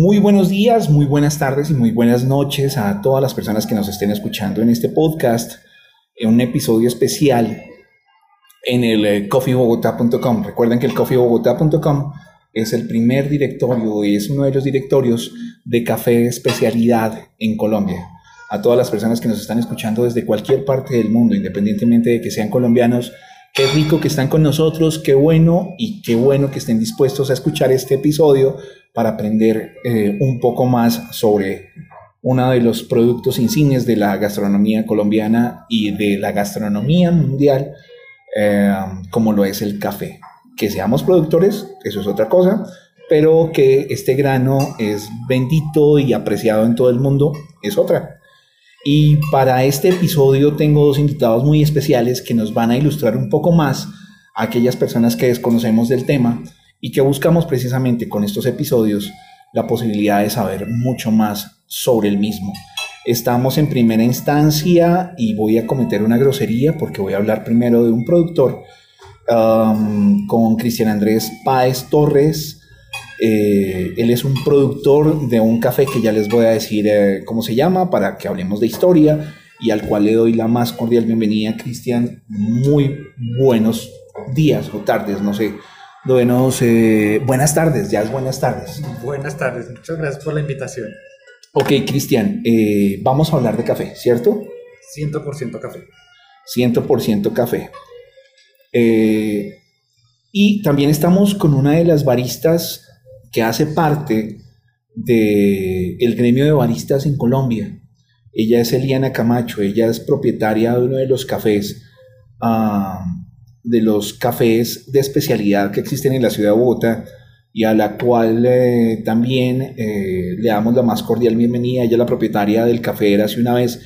Muy buenos días, muy buenas tardes y muy buenas noches a todas las personas que nos estén escuchando en este podcast, en un episodio especial en el eh, coffeebogotá.com. Recuerden que el coffeebogotá.com es el primer directorio y es uno de los directorios de café especialidad en Colombia. A todas las personas que nos están escuchando desde cualquier parte del mundo, independientemente de que sean colombianos, qué rico que están con nosotros, qué bueno y qué bueno que estén dispuestos a escuchar este episodio para aprender eh, un poco más sobre uno de los productos insignes de la gastronomía colombiana y de la gastronomía mundial, eh, como lo es el café que seamos productores, eso es otra cosa, pero que este grano es bendito y apreciado en todo el mundo, es otra. Y para este episodio tengo dos invitados muy especiales que nos van a ilustrar un poco más a aquellas personas que desconocemos del tema y que buscamos precisamente con estos episodios la posibilidad de saber mucho más sobre el mismo. Estamos en primera instancia y voy a cometer una grosería porque voy a hablar primero de un productor con Cristian Andrés Páez Torres. Eh, él es un productor de un café que ya les voy a decir eh, cómo se llama para que hablemos de historia y al cual le doy la más cordial bienvenida, Cristian. Muy buenos días o tardes, no sé. Buenos, eh, buenas tardes, ya es buenas tardes. Buenas tardes, muchas gracias por la invitación. Ok, Cristian, vamos a hablar de café, ¿cierto? 100% café. 100% café. Eh, y también estamos con una de las baristas que hace parte del el gremio de baristas en Colombia. Ella es Eliana Camacho, ella es propietaria de uno de los cafés, ah, de los cafés de especialidad que existen en la ciudad de Bogotá y a la cual eh, también eh, le damos la más cordial bienvenida. Ella es la propietaria del café hace una vez.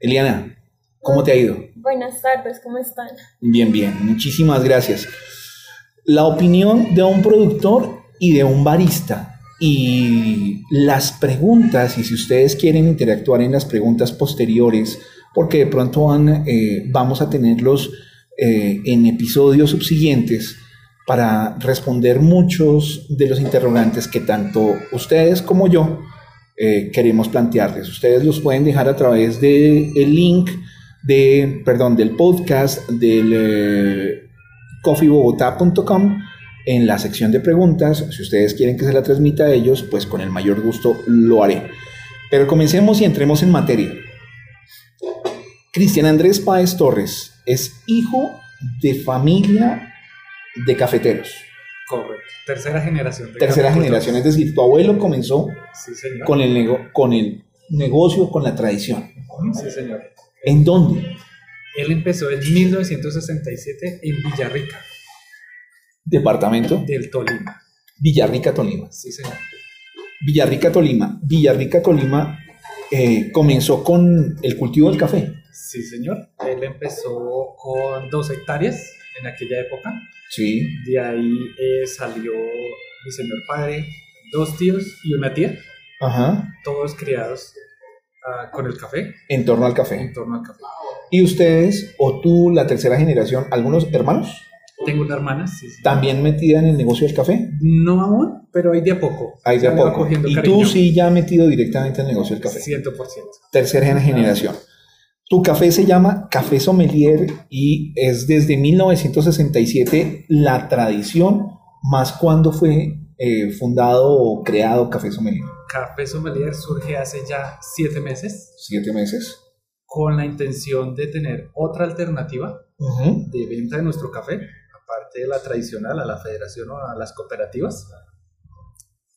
Eliana, ¿cómo te ha ido? Buenas tardes, ¿cómo están? Bien, bien, muchísimas gracias. La opinión de un productor y de un barista y las preguntas, y si ustedes quieren interactuar en las preguntas posteriores, porque de pronto van, eh, vamos a tenerlos eh, en episodios subsiguientes para responder muchos de los interrogantes que tanto ustedes como yo eh, queremos plantearles. Ustedes los pueden dejar a través del el link de, perdón, del podcast del coffeebogotá.com en la sección de preguntas. Si ustedes quieren que se la transmita a ellos, pues con el mayor gusto lo haré. Pero comencemos y entremos en materia. Cristian Andrés Páez Torres es hijo de familia de cafeteros. Correcto. Tercera generación. De Tercera generación, es decir, tu abuelo comenzó con, el con el negocio, con la tradición. Sí, señor. ¿En dónde? Él empezó en 1967 en Villarrica. ¿Departamento? Del Tolima. Villarrica, Tolima. Sí, señor. Villarrica, Tolima. Villarrica, Tolima eh, comenzó con el cultivo del café. Sí, señor. Él empezó con dos hectáreas en aquella época. Sí. De ahí eh, salió mi señor padre, dos tíos y una tía. Ajá. Todos criados Ah, con el café. En torno al café. En torno al café. ¿Y ustedes, o tú, la tercera generación, algunos hermanos? Tengo una hermana, sí, ¿También metida en el negocio del café? No aún, pero hay de a poco. Hay de a poco. ¿Y tú sí ya metido directamente en el negocio del café? 100%. Tercera generación. Tu café se llama Café Sommelier y es desde 1967 la tradición, más cuando fue eh, fundado o creado Café Sommelier? Café Sommelier surge hace ya siete meses. Siete meses. Con la intención de tener otra alternativa de venta de nuestro café, aparte de la tradicional, a la federación o a las cooperativas.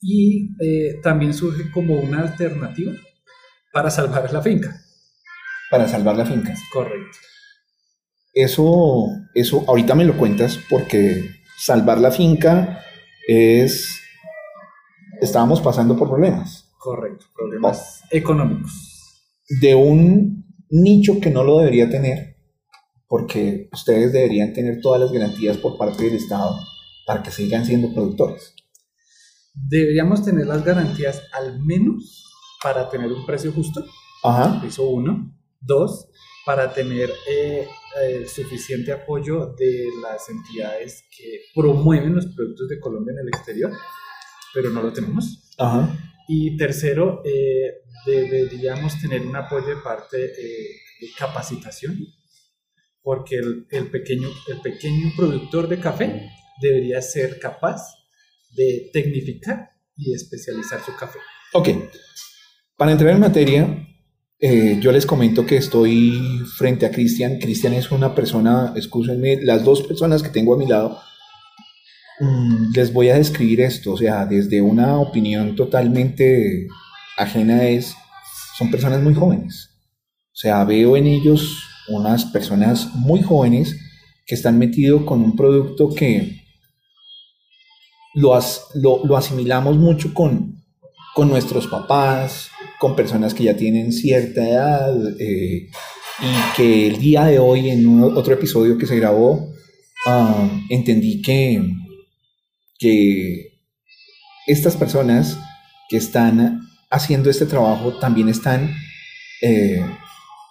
Y eh, también surge como una alternativa para salvar la finca. Para salvar la finca. Correcto. Eso, eso ahorita me lo cuentas porque salvar la finca es, estábamos pasando por problemas. Correcto, problemas económicos. De un nicho que no lo debería tener, porque ustedes deberían tener todas las garantías por parte del Estado para que sigan siendo productores. Deberíamos tener las garantías al menos para tener un precio justo. Ajá. Eso uno. Dos, para tener eh, el suficiente apoyo de las entidades que promueven los productos de Colombia en el exterior, pero no lo tenemos. Ajá. Y tercero, eh, deberíamos tener un apoyo de parte eh, de capacitación, porque el, pequeño, el pequeño productor de café debería ser capaz de tecnificar y especializar su café. Ok, para entrar en materia, eh, yo les comento que estoy frente a Cristian. Cristian es una persona, escúchenme, las dos personas que tengo a mi lado, mm, les voy a describir esto, o sea, desde una opinión totalmente ajena es, son personas muy jóvenes. O sea, veo en ellos unas personas muy jóvenes que están metidos con un producto que lo, lo, asimilamos mucho con, con nuestros papás, con personas que ya tienen cierta edad eh, y que el día de hoy en otro episodio que se grabó ah, entendí que, que estas personas que están haciendo este trabajo también están eh,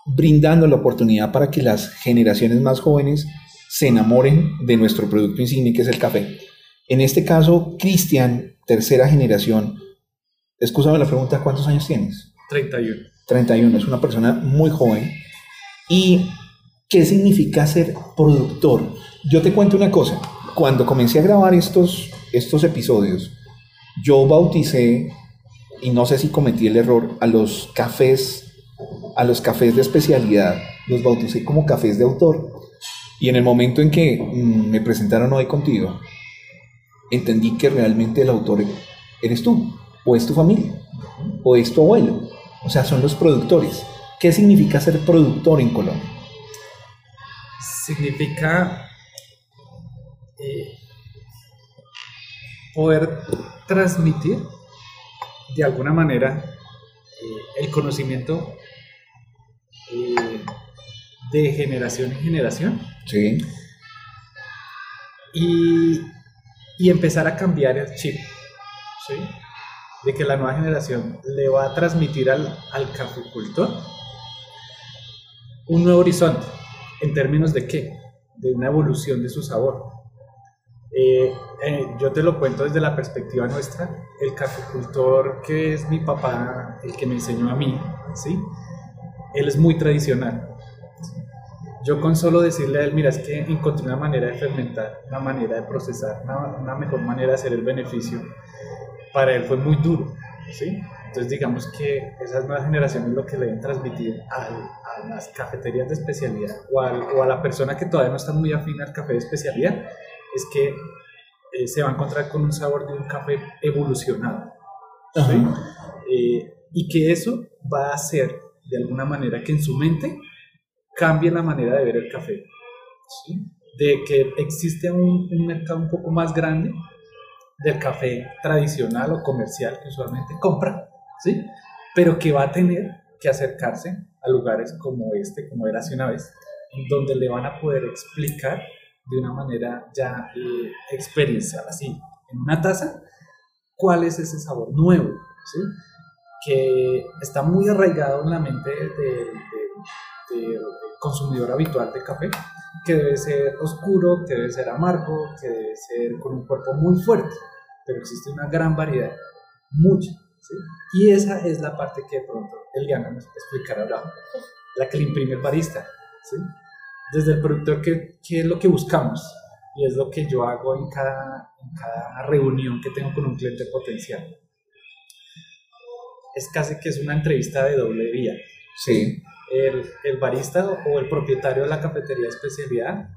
brindando la oportunidad para que las generaciones más jóvenes se enamoren de nuestro producto insignia que es el café. En este caso, Cristian, tercera generación, Escúchame la pregunta, ¿cuántos años tienes? 31. 31, es una persona muy joven. ¿Y qué significa ser productor? Yo te cuento una cosa, cuando comencé a grabar estos, estos episodios, yo bauticé, y no sé si cometí el error, a los cafés, a los cafés de especialidad, los bauticé como cafés de autor. Y en el momento en que mm, me presentaron hoy contigo, entendí que realmente el autor eres tú o es tu familia, o es tu abuelo. O sea, son los productores. ¿Qué significa ser productor en Colombia? Significa eh, poder transmitir de alguna manera eh, el conocimiento eh, de generación en generación. Sí. Y, y empezar a cambiar el chip. ¿sí? de que la nueva generación le va a transmitir al, al caficultor un nuevo horizonte, en términos de qué? De una evolución de su sabor. Eh, eh, yo te lo cuento desde la perspectiva nuestra, el caficultor que es mi papá, el que me enseñó a mí, ¿sí? Él es muy tradicional. Yo con solo decirle a él, mira, es que encontré una manera de fermentar, una manera de procesar, una, una mejor manera de hacer el beneficio para él fue muy duro, ¿sí? Entonces digamos que esas nuevas generaciones lo que le deben transmitir a las cafeterías de especialidad o, a la persona que todavía no está muy afín al café de especialidad es que eh, se va a encontrar con un sabor de un café evolucionado. ¿sí? Eh, y que eso va a hacer de alguna manera que en su mente cambie la manera de ver el café. De que existe un, un mercado un poco más grande del café tradicional o comercial que usualmente compra, ¿sí? Pero que va a tener que acercarse a lugares como este, como era hace una vez, donde le van a poder explicar de una manera ya eh, experiencial, así, en una taza, cuál es ese sabor nuevo, ¿sí? Que está muy arraigado en la mente del consumidor habitual de café, que debe ser oscuro, que debe ser amargo, que debe ser con un cuerpo muy fuerte, pero existe una gran variedad, mucha. Y esa es la parte que de pronto Eliana nos explicará ahora, la que le imprime el barista. Desde el productor, ¿qué, ¿qué, es lo que buscamos? Y es lo que yo hago en cada, en cada reunión que tengo con un cliente potencial. Es casi que es una entrevista de doble vía. Sí el, el barista o el propietario de la cafetería de especialidad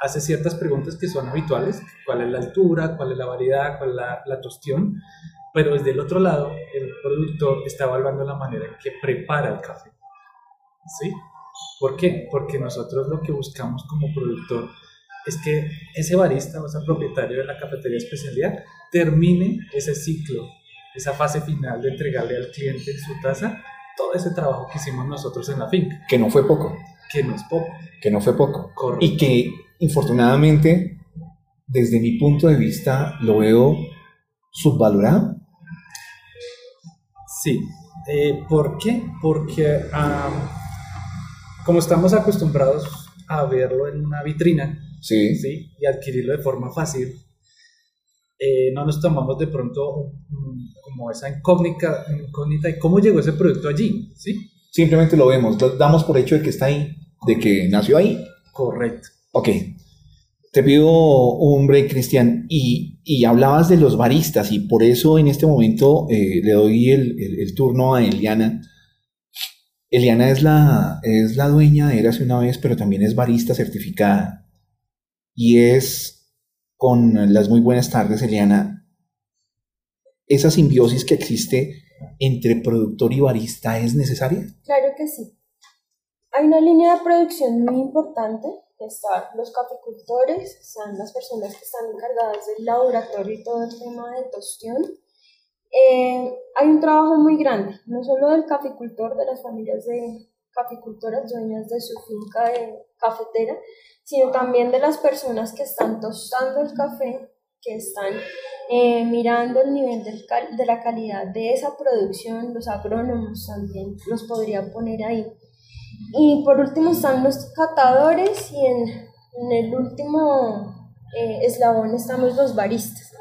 hace ciertas preguntas que son habituales, cuál es la altura, cuál es la variedad, cuál es la, la tostión, pero desde el otro lado el productor está evaluando la manera en que prepara el café. ¿Sí? ¿Por qué? Porque nosotros lo que buscamos como productor es que ese barista o ese propietario de la cafetería especialidad termine ese ciclo, esa fase final de entregarle al cliente su taza todo ese trabajo que hicimos nosotros en la finca. Que no fue poco. Que no es poco. Que no fue poco. Y que, infortunadamente, desde mi punto de vista, lo veo subvalorado. Sí. Eh, ¿Por qué? Porque como estamos acostumbrados a verlo en una vitrina sí. ¿sí? y adquirirlo de forma fácil, eh, no nos tomamos de pronto como esa incógnita, incógnita de cómo llegó ese producto allí, ¿sí? Simplemente lo vemos, damos por hecho de que está ahí, de que nació ahí. Correcto. Ok. Te pido un break, Cristian, y, y, hablabas de los baristas, y por eso en este momento eh, le doy el, el, turno a Eliana. Eliana es la, es la dueña de Érase una vez, pero también es barista certificada. Y es con las muy buenas tardes, Eliana, esa simbiosis que existe entre productor y barista es necesaria? Claro que sí. Hay una línea de producción muy importante están los caficultores, están las personas que están encargadas del laboratorio y todo el tema de tostión. Eh, hay un trabajo muy grande, no solo del caficultor, de las familias de caficultoras dueñas de su finca de cafetera, sino también de las personas que están tostando el café, que están eh, mirando el nivel de la calidad de esa producción, los agrónomos también los podría poner ahí. Y por último están los catadores y en, el último eh, eslabón estamos los baristas.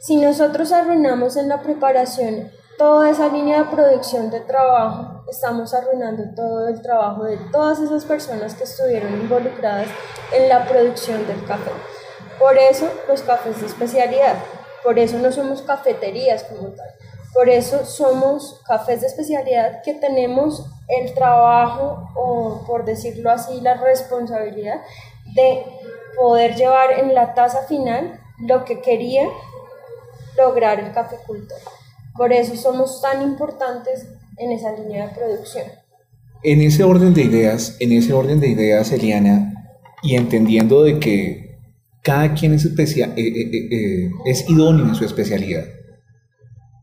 Si nosotros arruinamos en la preparación toda esa línea de producción de trabajo, estamos arruinando todo el trabajo de todas esas personas que estuvieron involucradas en la producción del café. Por eso los cafés de especialidad, por eso no somos cafeterías como tal, por eso somos cafés de especialidad que tenemos el trabajo o por decirlo así la responsabilidad de poder llevar en la taza final lo que quería lograr el caficultor. Por eso somos tan importantes en esa línea de producción. En ese orden de ideas, en ese orden de ideas, Eliana, y entendiendo de que cada quien es, eh, eh, eh, es idóneo en su especialidad,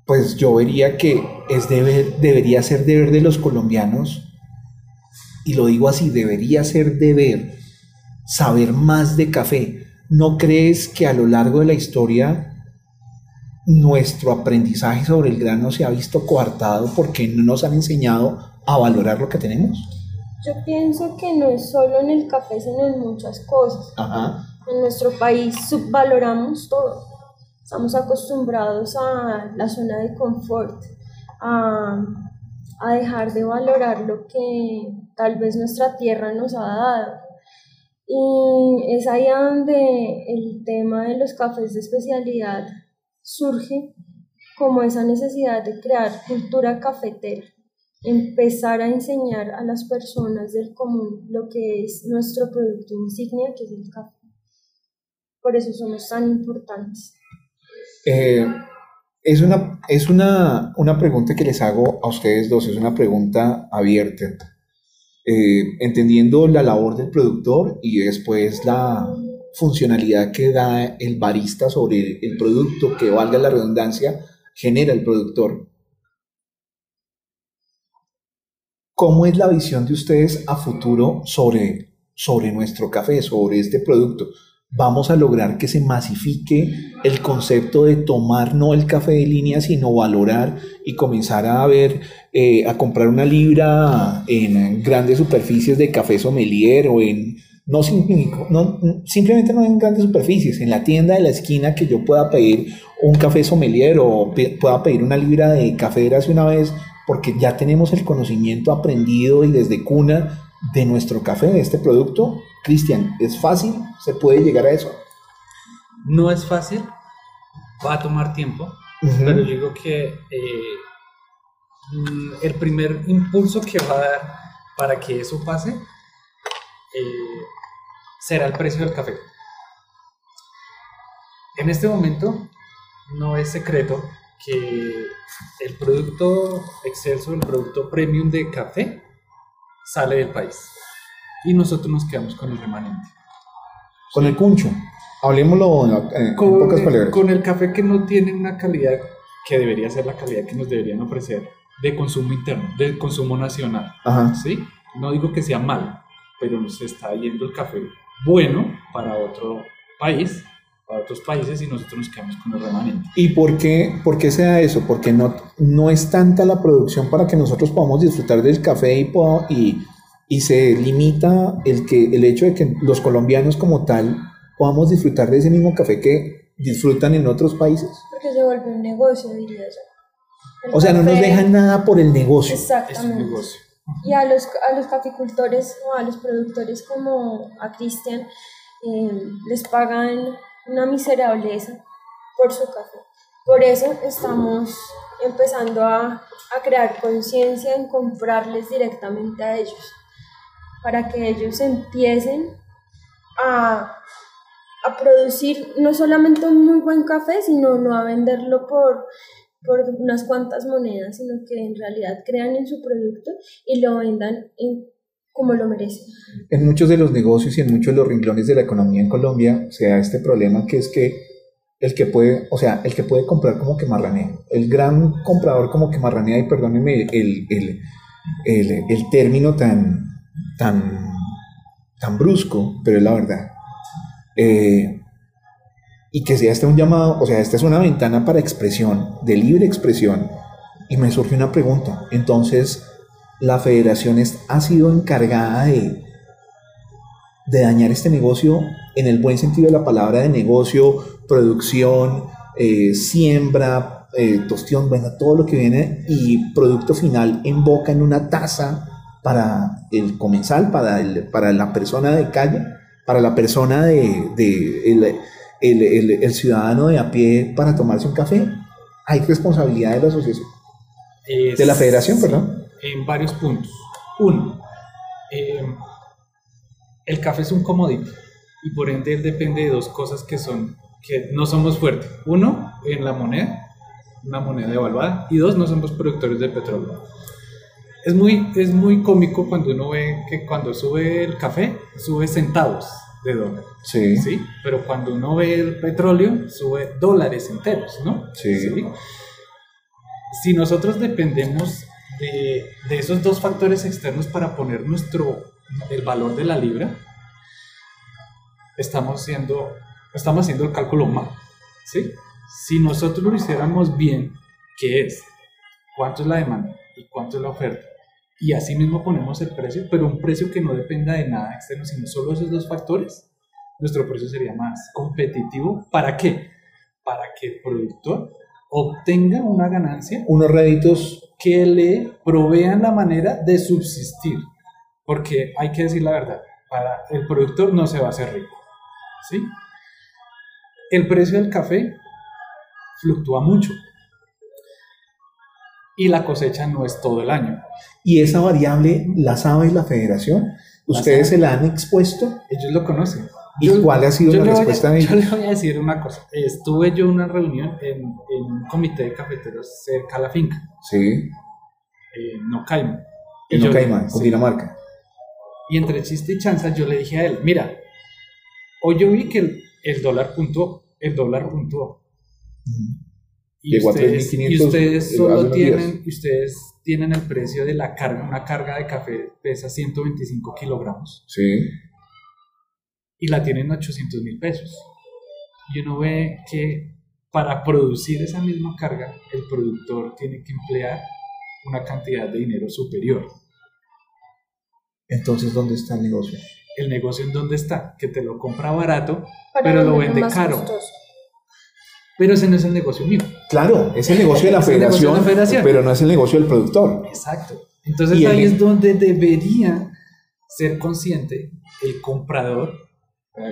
pues yo vería que es deber, debería ser deber de los colombianos, y lo digo así, debería ser deber saber más de café. ¿No crees que a lo largo de la historia nuestro aprendizaje sobre el grano se ha visto coartado porque no nos han enseñado a valorar lo que tenemos? Yo pienso que no es solo en el café, sino en muchas cosas. En nuestro país subvaloramos todo Estamos acostumbrados a la zona de confort, a, a dejar de valorar lo que tal vez nuestra tierra nos ha dado. Y es ahí donde el tema de los cafés de especialidad surge como esa necesidad de crear cultura cafetera, empezar a enseñar a las personas del común lo que es nuestro producto insignia, que es el café. Por eso somos tan importantes. Eh, es una, es una, una, pregunta que les hago a ustedes dos, es una pregunta abierta, eh, entendiendo la labor del productor y después la funcionalidad que da el barista sobre el producto, que valga la redundancia, genera el productor. ¿Cómo es la visión de ustedes a futuro sobre, sobre nuestro café, sobre este producto? vamos a lograr que se masifique el concepto de tomar no el café de línea, sino valorar y comenzar a ver, eh, a comprar una libra en grandes superficies de café sommelier o en, no, no, simplemente no en grandes superficies, en la tienda de la esquina que yo pueda pedir un café sommelier o pueda pedir una libra de café de hace una vez, porque ya tenemos el conocimiento aprendido y desde cuna de nuestro café, de este producto, Cristian, ¿es fácil? ¿Se puede llegar a eso? No es fácil, va a tomar tiempo, pero yo digo que eh, mm, el primer impulso que va a dar para que eso pase eh, será el precio del café. En este momento no es secreto que el producto excelso, el producto premium de café, sale del país y nosotros nos quedamos con el remanente. Con el cuncho. Hablemoslo en, con, pocas palabras. Con el café que no tiene una calidad que debería ser la calidad que nos deberían ofrecer de consumo interno, de consumo nacional. ¿sí? No digo que sea malo, pero nos está yendo el café bueno para otro país, para otros países y nosotros nos quedamos con el remanente. ¿Y por qué, por qué se da eso? Porque no, no es tanta la producción para que nosotros podamos disfrutar del café y, y y se limita el, que, el hecho de que los colombianos como tal podamos disfrutar de ese mismo café que disfrutan en otros países. Porque se vuelve un negocio, diría yo. o sea, no nos dejan nada por el negocio. Exactamente. Y a los, a los caficultores o a los productores como a Cristian eh, les pagan una miserableza por su café. Por eso estamos empezando a, a crear conciencia en comprarles directamente a ellos, para que ellos empiecen a, a producir no solamente un muy buen café, sino no a venderlo por, por unas cuantas monedas, sino que en realidad crean en su producto y lo vendan en, como lo merecen. En muchos de los negocios y en muchos de los renglones de la economía en Colombia se da este problema que es que el que puede, o sea, el que puede comprar como que marranea, el gran comprador como que marranea, y perdónenme el, el, el, el término tan, tan, tan brusco, pero es la verdad. Eh, y que sea este un llamado, o sea, esta es una ventana para expresión, de libre expresión. Y me surge una pregunta. Entonces, la federación ha sido encargada de, de dañar este negocio en el buen sentido de la palabra de negocio, producción, eh, siembra, eh, tostión, bueno, todo lo que viene y producto final en boca en una taza para el comensal, para, el, para la persona de calle, para la persona de, el, ciudadano de a pie para tomarse un café? ¿Hay responsabilidad de la asociación? de la federación, perdón. En varios puntos. Uno, eh, el café es un commodity y por ende depende de dos cosas que son que no somos fuertes. Uno, en la moneda, una moneda devaluada, y dos, no somos productores de petróleo. Es muy, es muy cómico cuando uno ve que cuando sube el café, sube centavos de dólar. Sí. ¿sí? Pero cuando uno ve el petróleo, sube dólares enteros, ¿no? Sí. Si nosotros dependemos de, de, esos dos factores externos para poner nuestro, el valor de la libra, estamos, siendo, estamos haciendo el cálculo mal, ¿sí? Si nosotros lo hiciéramos bien, ¿qué es? ¿Cuánto es la demanda y cuánto es la oferta? Y así mismo ponemos el precio, pero un precio que no dependa de nada externo, sino solo esos dos factores, nuestro precio sería más competitivo. ¿Para qué? Para que el productor obtenga una ganancia, unos réditos que le provean la manera de subsistir. Porque hay que decir la verdad, para el productor no se va a hacer rico. ¿sí? El precio del café fluctúa mucho y la cosecha no es todo el año. ¿Y esa variable la sabe la federación? ¿Ustedes se la han expuesto? Ellos lo conocen. ¿Y cuál ha sido la respuesta de ellos? Yo les voy a decir una cosa. Estuve yo en una reunión en, un comité de cafeteros cerca a la finca. Sí. En Nocaima. En Nocaima, Cundinamarca. Y entre chiste y chanza yo le dije a él, mira, hoy yo vi que el, dólar puntuó, el dólar puntuó. Y ustedes, y ustedes solo tienen, ustedes tienen el precio de la carga, una carga de café pesa 125 kilogramos. Sí. Y la tienen 800 mil pesos. Y uno ve que para producir esa misma carga, el productor tiene que emplear una cantidad de dinero superior. Entonces, ¿dónde está el negocio? El negocio en dónde está, que te lo compra barato, pero lo vende caro. Pero ese no es el negocio mío. Claro, es el negocio de la, federación, pero no es el negocio del productor. Exacto. Entonces ahí es donde debería ser consciente el comprador,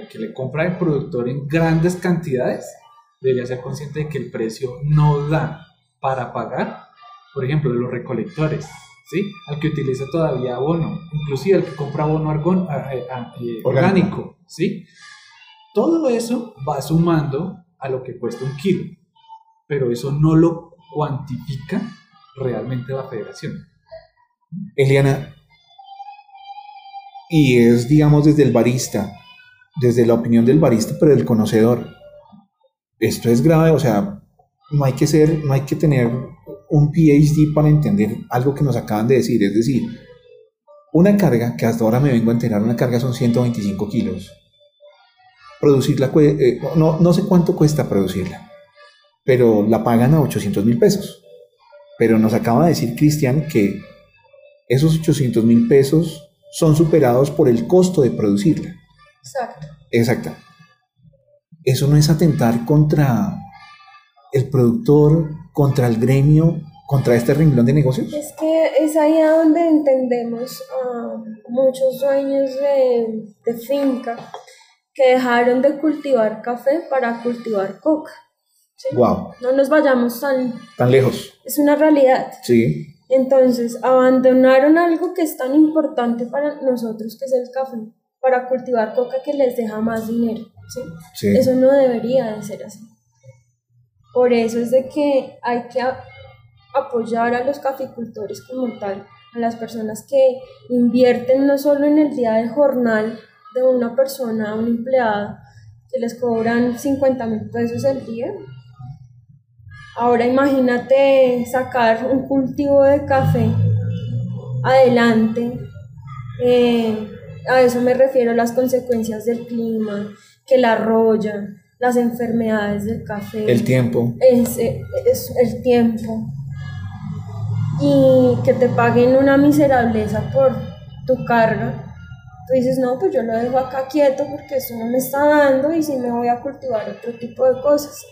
que le compra el productor en grandes cantidades, debería ser consciente de que el precio no da para pagar, por ejemplo, los recolectores, ¿sí? Al que utiliza todavía abono, inclusive al que compra abono argón, eh, orgánico, ¿sí? Todo eso va sumando a lo que cuesta un kilo, pero eso no lo cuantifica realmente la federación. Eliana, y es, digamos, desde el barista, desde la opinión del barista, pero del conocedor. Esto es grave, o sea, no hay que ser, no hay que tener un PhD para entender algo que nos acaban de decir. Es decir, una carga, que hasta ahora me vengo a enterar, una carga son 125 kilos producirla, eh, no, no sé cuánto cuesta producirla, pero la pagan a 800 mil pesos. Pero nos acaba de decir Cristian que esos 800 mil pesos son superados por el costo de producirla. Exacto. Exacto. ¿eso no es atentar contra el productor, contra el gremio, contra este renglón de negocios? Es que es ahí a donde entendemos a muchos dueños de, de finca que dejaron de cultivar café para cultivar coca. Wow. No nos vayamos tan, tan lejos. Es una realidad. Sí. Entonces, abandonaron algo que es tan importante para nosotros, que es el café, para cultivar coca que les deja más dinero. ¿sí? Sí. Eso no debería de ser así. Por eso es de que hay que apoyar a los caficultores como tal, a las personas que invierten no solo en el día de jornal de una persona, un empleado, que les cobran 50 mil pesos al día. Ahora imagínate sacar un cultivo de café adelante. Eh, a eso me refiero las consecuencias del clima, que la roya, las enfermedades del café. El tiempo. Es, es el tiempo. Y que te paguen una miserableza por tu carga tú dices, no, pues yo lo dejo acá quieto porque eso no me está dando y si me voy a cultivar otro tipo de cosas.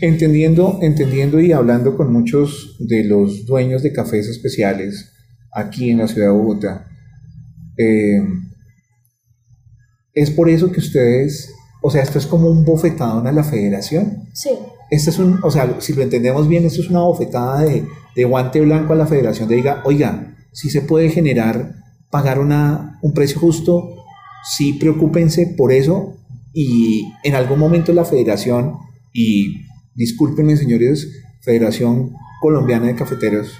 Entendiendo, entendiendo y hablando con muchos de los dueños de cafés especiales aquí en la ciudad de Bogotá, eh, es por eso que ustedes, o sea, esto es como un bofetadón a la federación. Sí. Este es un, o sea, si lo entendemos bien, esto es una bofetada de, de guante blanco a la federación de diga, oiga, si se puede generar pagar una, un precio justo, sí preocúpense por eso y en algún momento la federación, y discúlpenme señores, Federación Colombiana de Cafeteros,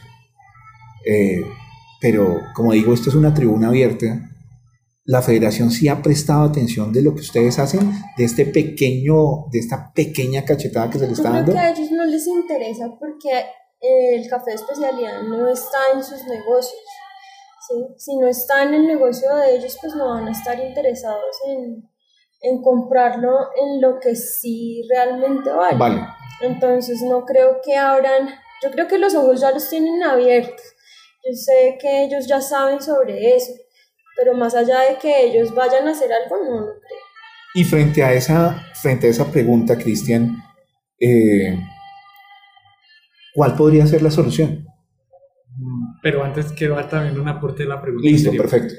eh, pero como digo, esto es una tribuna abierta, la federación sí ha prestado atención de lo que ustedes hacen, de este pequeño, de esta pequeña cachetada que se les está dando. que a ellos no les interesa porque el café de especialidad no está en sus negocios. Si no está en el negocio de ellos, pues no van a estar interesados en, en comprarlo en lo que sí realmente vale. vale. Entonces no creo que abran, yo creo que los ojos ya los tienen abiertos. Yo sé que ellos ya saben sobre eso, pero más allá de que ellos vayan a hacer algo, no lo creo. Y frente a esa, frente a esa pregunta, Cristian, eh, ¿cuál podría ser la solución? Pero antes quiero dar también un aporte de la pregunta. Listo, perfecto.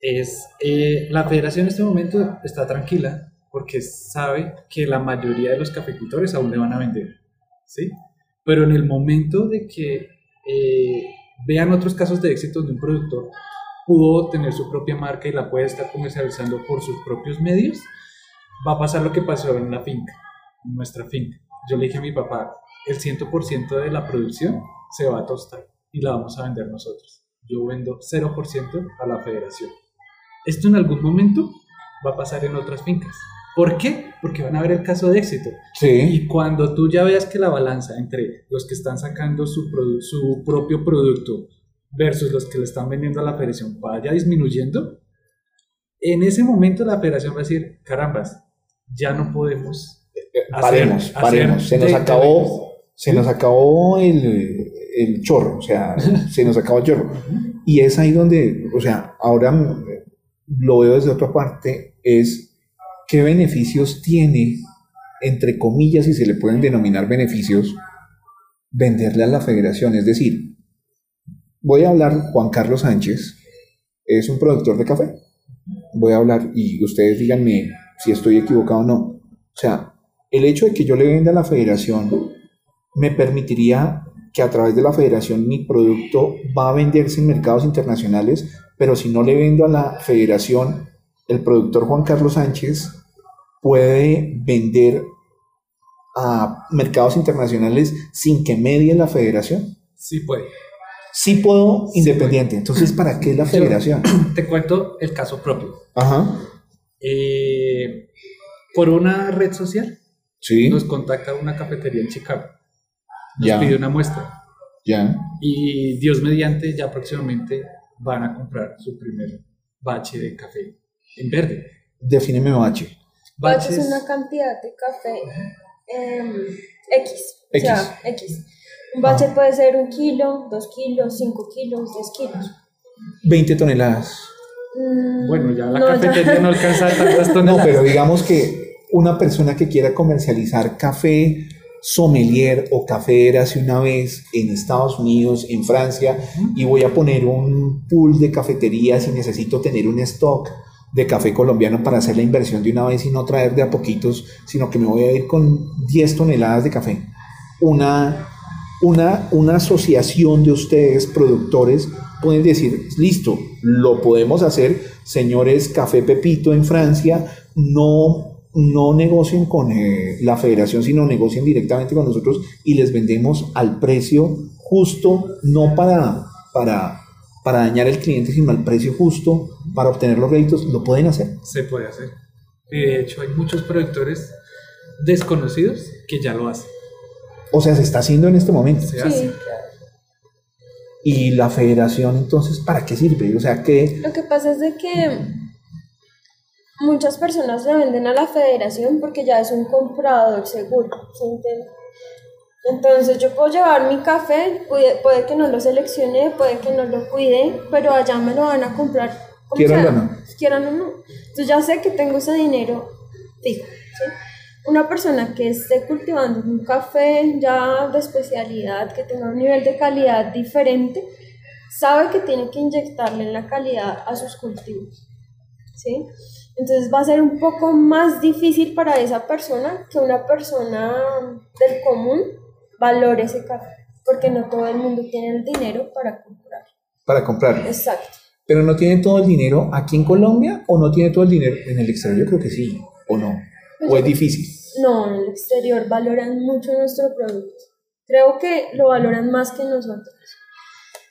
Es, eh, la federación en este momento está tranquila porque sabe que la mayoría de los caficultores aún le van a vender, ¿sí? Pero en el momento de que eh, vean otros casos de éxito de un productor pudo tener su propia marca y la puede estar comercializando por sus propios medios, va a pasar lo que pasó en la finca, en nuestra finca. Yo le dije a mi papá, el 100% de la producción se va a tostar y la vamos a vender nosotros. Yo vendo 0% a la federación. Esto en algún momento va a pasar en otras fincas. ¿Por qué? Porque van a ver el caso de éxito. Sí. Y cuando tú ya veas que la balanza entre los que están sacando su, su propio producto versus los que le están vendiendo a la federación vaya disminuyendo, en ese momento la federación va a decir, carambas, ya no podemos. paremos, paremos. Se nos acabó, se nos acabó el, el chorro, o sea, se nos acabó el chorro. Y es ahí donde, o sea, ahora lo veo desde otra parte, es qué beneficios tiene, entre comillas, si se le pueden denominar beneficios, venderle a la federación. Es decir, voy a hablar, Juan Carlos Sánchez es un productor de café. Voy a hablar y ustedes díganme si estoy equivocado o no. O sea, el hecho de que yo le venda a la federación me permitiría que a través de la federación mi producto va a venderse en mercados internacionales, pero si no le vendo a la federación, el productor Juan Carlos Sánchez puede vender a mercados internacionales sin que medie la federación. Sí puede. Sí puedo independiente. Entonces, ¿para qué la federación? te cuento el caso propio. Ajá. Eh, por una red social sí. nos contacta una cafetería en Chicago nos pide una muestra. Ya. Y Dios mediante, ya próximamente van a comprar su primer bache de café en verde. Defíneme bache. Bache es una cantidad de café em, X. O sea, X. Un bache puede ser un kilo, dos kilos, cinco kilos, diez kilos. 20 toneladas. Mm, bueno, ya la cafetería no alcanza tantas toneladas. No, pero digamos que una persona que quiera comercializar café sommelier o café hace una vez en Estados Unidos, en Francia, y voy a poner un pool de cafeterías y necesito tener un stock de café colombiano para hacer la inversión de una vez y no traer de a poquitos, sino que me voy a ir con 10 toneladas de café. Una, una, una asociación de ustedes, productores, pueden decir, listo, lo podemos hacer, señores Café Pepito en Francia, no no negocien con eh, la federación, sino negocien directamente con nosotros y les vendemos al precio justo, no para, para, para dañar al cliente, sino al precio justo para obtener los réditos, lo pueden hacer. Se puede hacer. Y de hecho hay muchos productores desconocidos que ya lo hacen. O sea, se está haciendo en este momento. Se hace. Y la federación, entonces, ¿para qué sirve? O sea, que... Lo que pasa es de que muchas personas le venden a la federación porque ya es un comprador seguro, ¿se entiende? Entonces yo puedo llevar mi café, puede, que no lo seleccione, puede que no lo cuide, pero allá me lo van a comprar. Quieran o no. Quieran o no. Entonces ya sé que tengo ese dinero fijo. ¿sí? Una persona que esté cultivando un café ya de especialidad, que tenga un nivel de calidad diferente, sabe que tiene que inyectarle la calidad a sus cultivos. ¿sí? Entonces va a ser un poco más difícil para esa persona que una persona del común valore ese café, porque no todo el mundo tiene el dinero para comprar. Para comprar. Exacto. Pero no tiene todo el dinero aquí en Colombia o no tiene todo el dinero en el exterior. Yo creo que sí, o no. Pues o es difícil. No, en el exterior valoran mucho nuestro producto. Creo que lo valoran más que nosotros.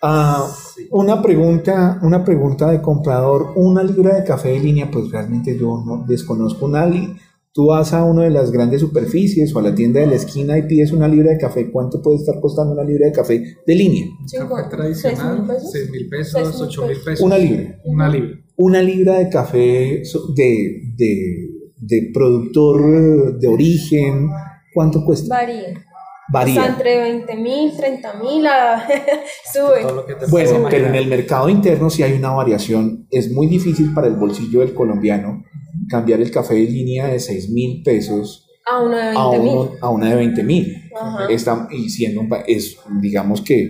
Ah, una pregunta, una pregunta de comprador, una libra de café de línea, pues realmente yo no desconozco una Tú vas a una de las grandes superficies o a la tienda de la esquina y pides una libra de café. ¿Cuánto puede estar costando una libra de café de línea? Café tradicional, 6 mil pesos, 8 mil pesos. Una libra. Una libra. Una libra de café de, de, de productor de origen, ¿cuánto cuesta? Varía. Varía. O sea, entre 20 mil, 30 mil, sube. Bueno, pero en el mercado interno sí hay una variación. Es muy difícil para el bolsillo del colombiano cambiar el café de línea de 6 mil pesos a una de 20 mil. A una de 20 mil. Y siendo, es, digamos que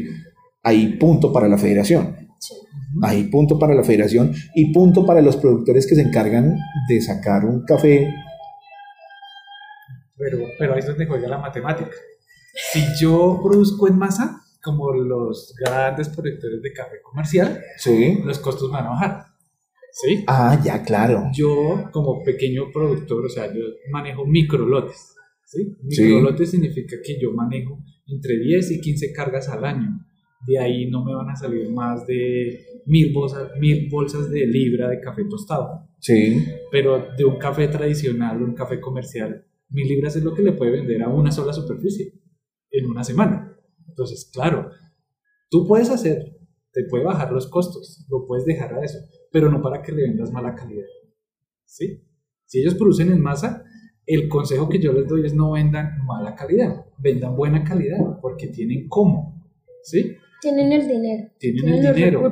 hay punto para la federación. Sí. Hay punto para la federación y punto para los productores que se encargan de sacar un café. Pero, pero ahí es donde juega la matemática. Si yo produzco en masa, como los grandes productores de café comercial, sí. los costos van a bajar. ¿Sí? Ah, ya, claro. Yo, como pequeño productor, o sea, yo manejo microlotes. ¿sí? Microlotes significa que yo manejo entre 10 y 15 cargas al año. De ahí no me van a salir más de mil bolsas, mil bolsas de libra de café tostado. Sí. Pero de un café tradicional, un café comercial, mil libras es lo que le puede vender a una sola superficie en una semana. Entonces, claro, tú puedes hacer, te puede bajar los costos, lo puedes dejar a eso, pero no para que le vendas mala calidad. ¿Sí? Si ellos producen en masa, el consejo que yo les doy es no vendan mala calidad, vendan buena calidad, porque tienen cómo. ¿Sí? Tienen el dinero. Tienen, el dinero.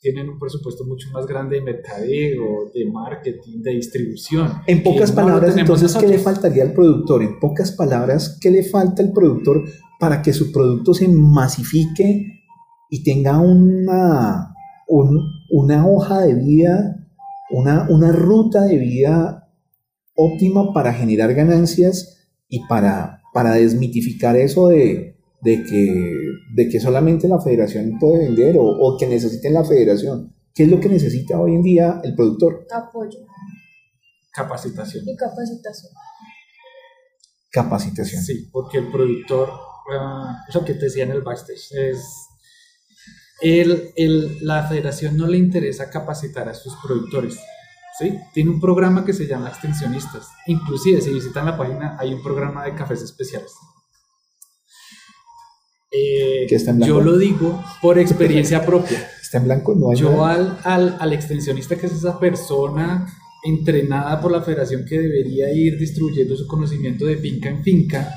Tienen un presupuesto mucho más grande de mercadeo, de marketing, de distribución. En pocas palabras, entonces, ¿qué le faltaría al productor? En pocas palabras, ¿qué le falta al productor para que su producto se masifique y tenga una, una hoja de vida, una, una ruta de vida óptima para generar ganancias y para, para desmitificar eso de, de, que, de que solamente la federación puede vender o, o que necesiten la federación. ¿Qué es lo que necesita hoy en día el productor? Apoyo. Capacitación. Y capacitación. Capacitación. Sí, porque el productor eso que te decía en el backstage, es el, el, la federación no le interesa capacitar a sus productores. ¿sí? Tiene un programa que se llama Extensionistas. Inclusive, si visitan la página, hay un programa de cafés especiales. Eh, yo lo digo por experiencia propia. Está en blanco, no hay Yo al, al, al extensionista, que es esa persona entrenada por la federación que debería ir distribuyendo su conocimiento de finca en finca,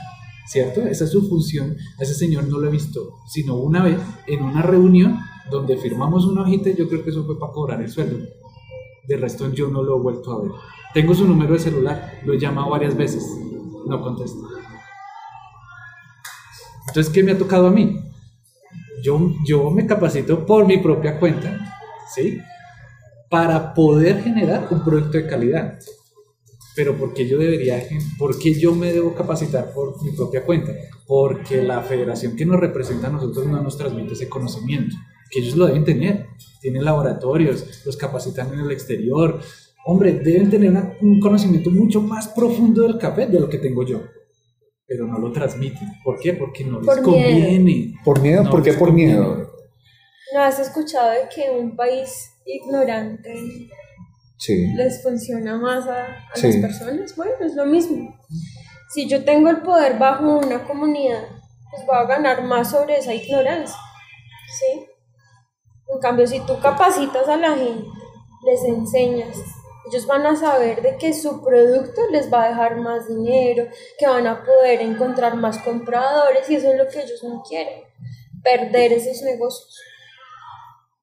¿cierto? Esa es su función. A ese señor no lo he visto, sino una vez en una reunión donde firmamos una hojita, yo creo que eso fue para cobrar el sueldo. De resto yo no lo he vuelto a ver. Tengo su número de celular, lo he llamado varias veces, no contesta. Entonces, ¿qué me ha tocado a mí? Yo, yo me capacito por mi propia cuenta, ¿sí? Para poder generar un producto de calidad. Pero ¿por qué yo debería, por qué yo me debo capacitar por mi propia cuenta? Porque la federación que nos representa a nosotros no nos transmite ese conocimiento, que ellos lo deben tener. Tienen laboratorios, los capacitan en el exterior. Hombre, deben tener un conocimiento mucho más profundo del café de lo que tengo yo pero no lo transmiten. ¿Por qué? Porque no les conviene. ¿Por miedo? ¿Por qué por miedo? ¿No has escuchado de que un país ignorante les funciona más a, las personas? Bueno, es lo mismo. Si yo tengo el poder bajo una comunidad, pues voy a ganar más sobre esa ignorancia. ¿Sí? En cambio, si tú capacitas a la gente, les enseñas, ellos van a saber de que su producto les va a dejar más dinero, que van a poder encontrar más compradores y eso es lo que ellos no quieren, perder esos negocios.